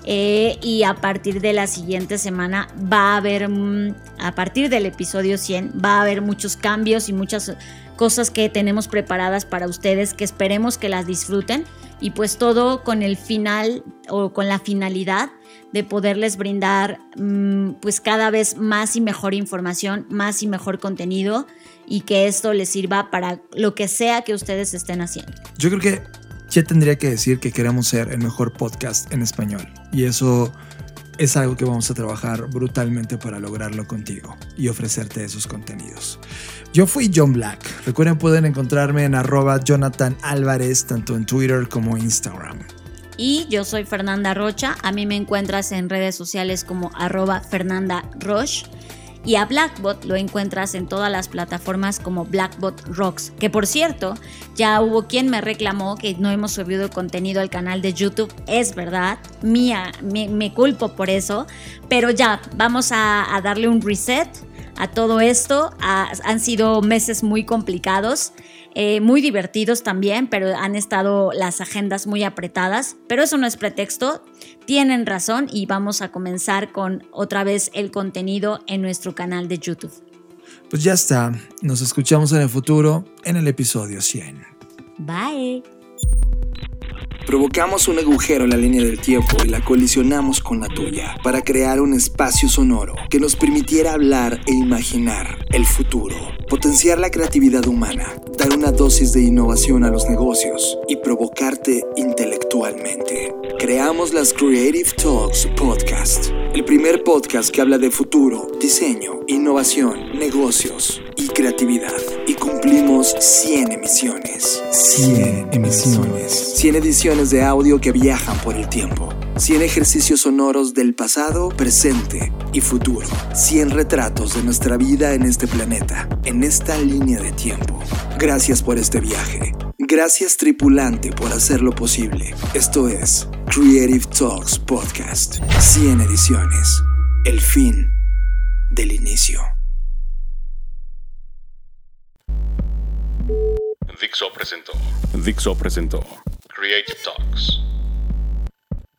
eh, y a partir de la siguiente semana va a haber, mm, a partir del episodio 100, va a haber muchos cambios y muchas cosas que tenemos preparadas para ustedes que esperemos que las disfruten. Y pues todo con el final o con la finalidad de poderles brindar mm, pues cada vez más y mejor información, más y mejor contenido y que esto les sirva para lo que sea que ustedes estén haciendo. Yo creo que ya tendría que decir que queremos ser el mejor podcast en español. Y eso es algo que vamos a trabajar brutalmente para lograrlo contigo y ofrecerte esos contenidos. Yo fui John Black. Recuerden, pueden encontrarme en arroba Jonathan Álvarez, tanto en Twitter como Instagram. Y yo soy Fernanda Rocha, a mí me encuentras en redes sociales como arroba Fernanda Roche. Y a Blackbot lo encuentras en todas las plataformas como Blackbot Rocks. Que por cierto, ya hubo quien me reclamó que no hemos subido contenido al canal de YouTube. Es verdad, mía, me, culpo por eso. Pero ya, vamos a, darle un reset a todo esto. Ha- han sido meses muy complicados. Eh, muy divertidos también, pero han estado las agendas muy apretadas. Pero eso no es pretexto, tienen razón y vamos a comenzar con otra vez el contenido en nuestro canal de YouTube. Pues ya está. Nos escuchamos en el futuro en el episodio 100. Bye. Provocamos un agujero en la línea del tiempo y la colisionamos con la tuya para crear un espacio sonoro que nos permitiera hablar e imaginar el futuro, potenciar la creatividad humana, dar una dosis de innovación a los negocios y provocarte intelectualmente. Creamos las Creative Talks Podcast, el primer podcast que habla de futuro, diseño, innovación, negocios y creatividad. Y cumplimos 100 emisiones. 100 emisiones. 100 ediciones de audio que viajan por el tiempo. 100 ejercicios sonoros del pasado, presente y futuro. 100 retratos de nuestra vida en este planeta, en esta línea de tiempo. Gracias por este viaje. Gracias tripulante por hacerlo posible. Esto es Creative Talks Podcast. 100 ediciones. El fin del inicio. Dixo presentó Dixo presentó Creative Talks.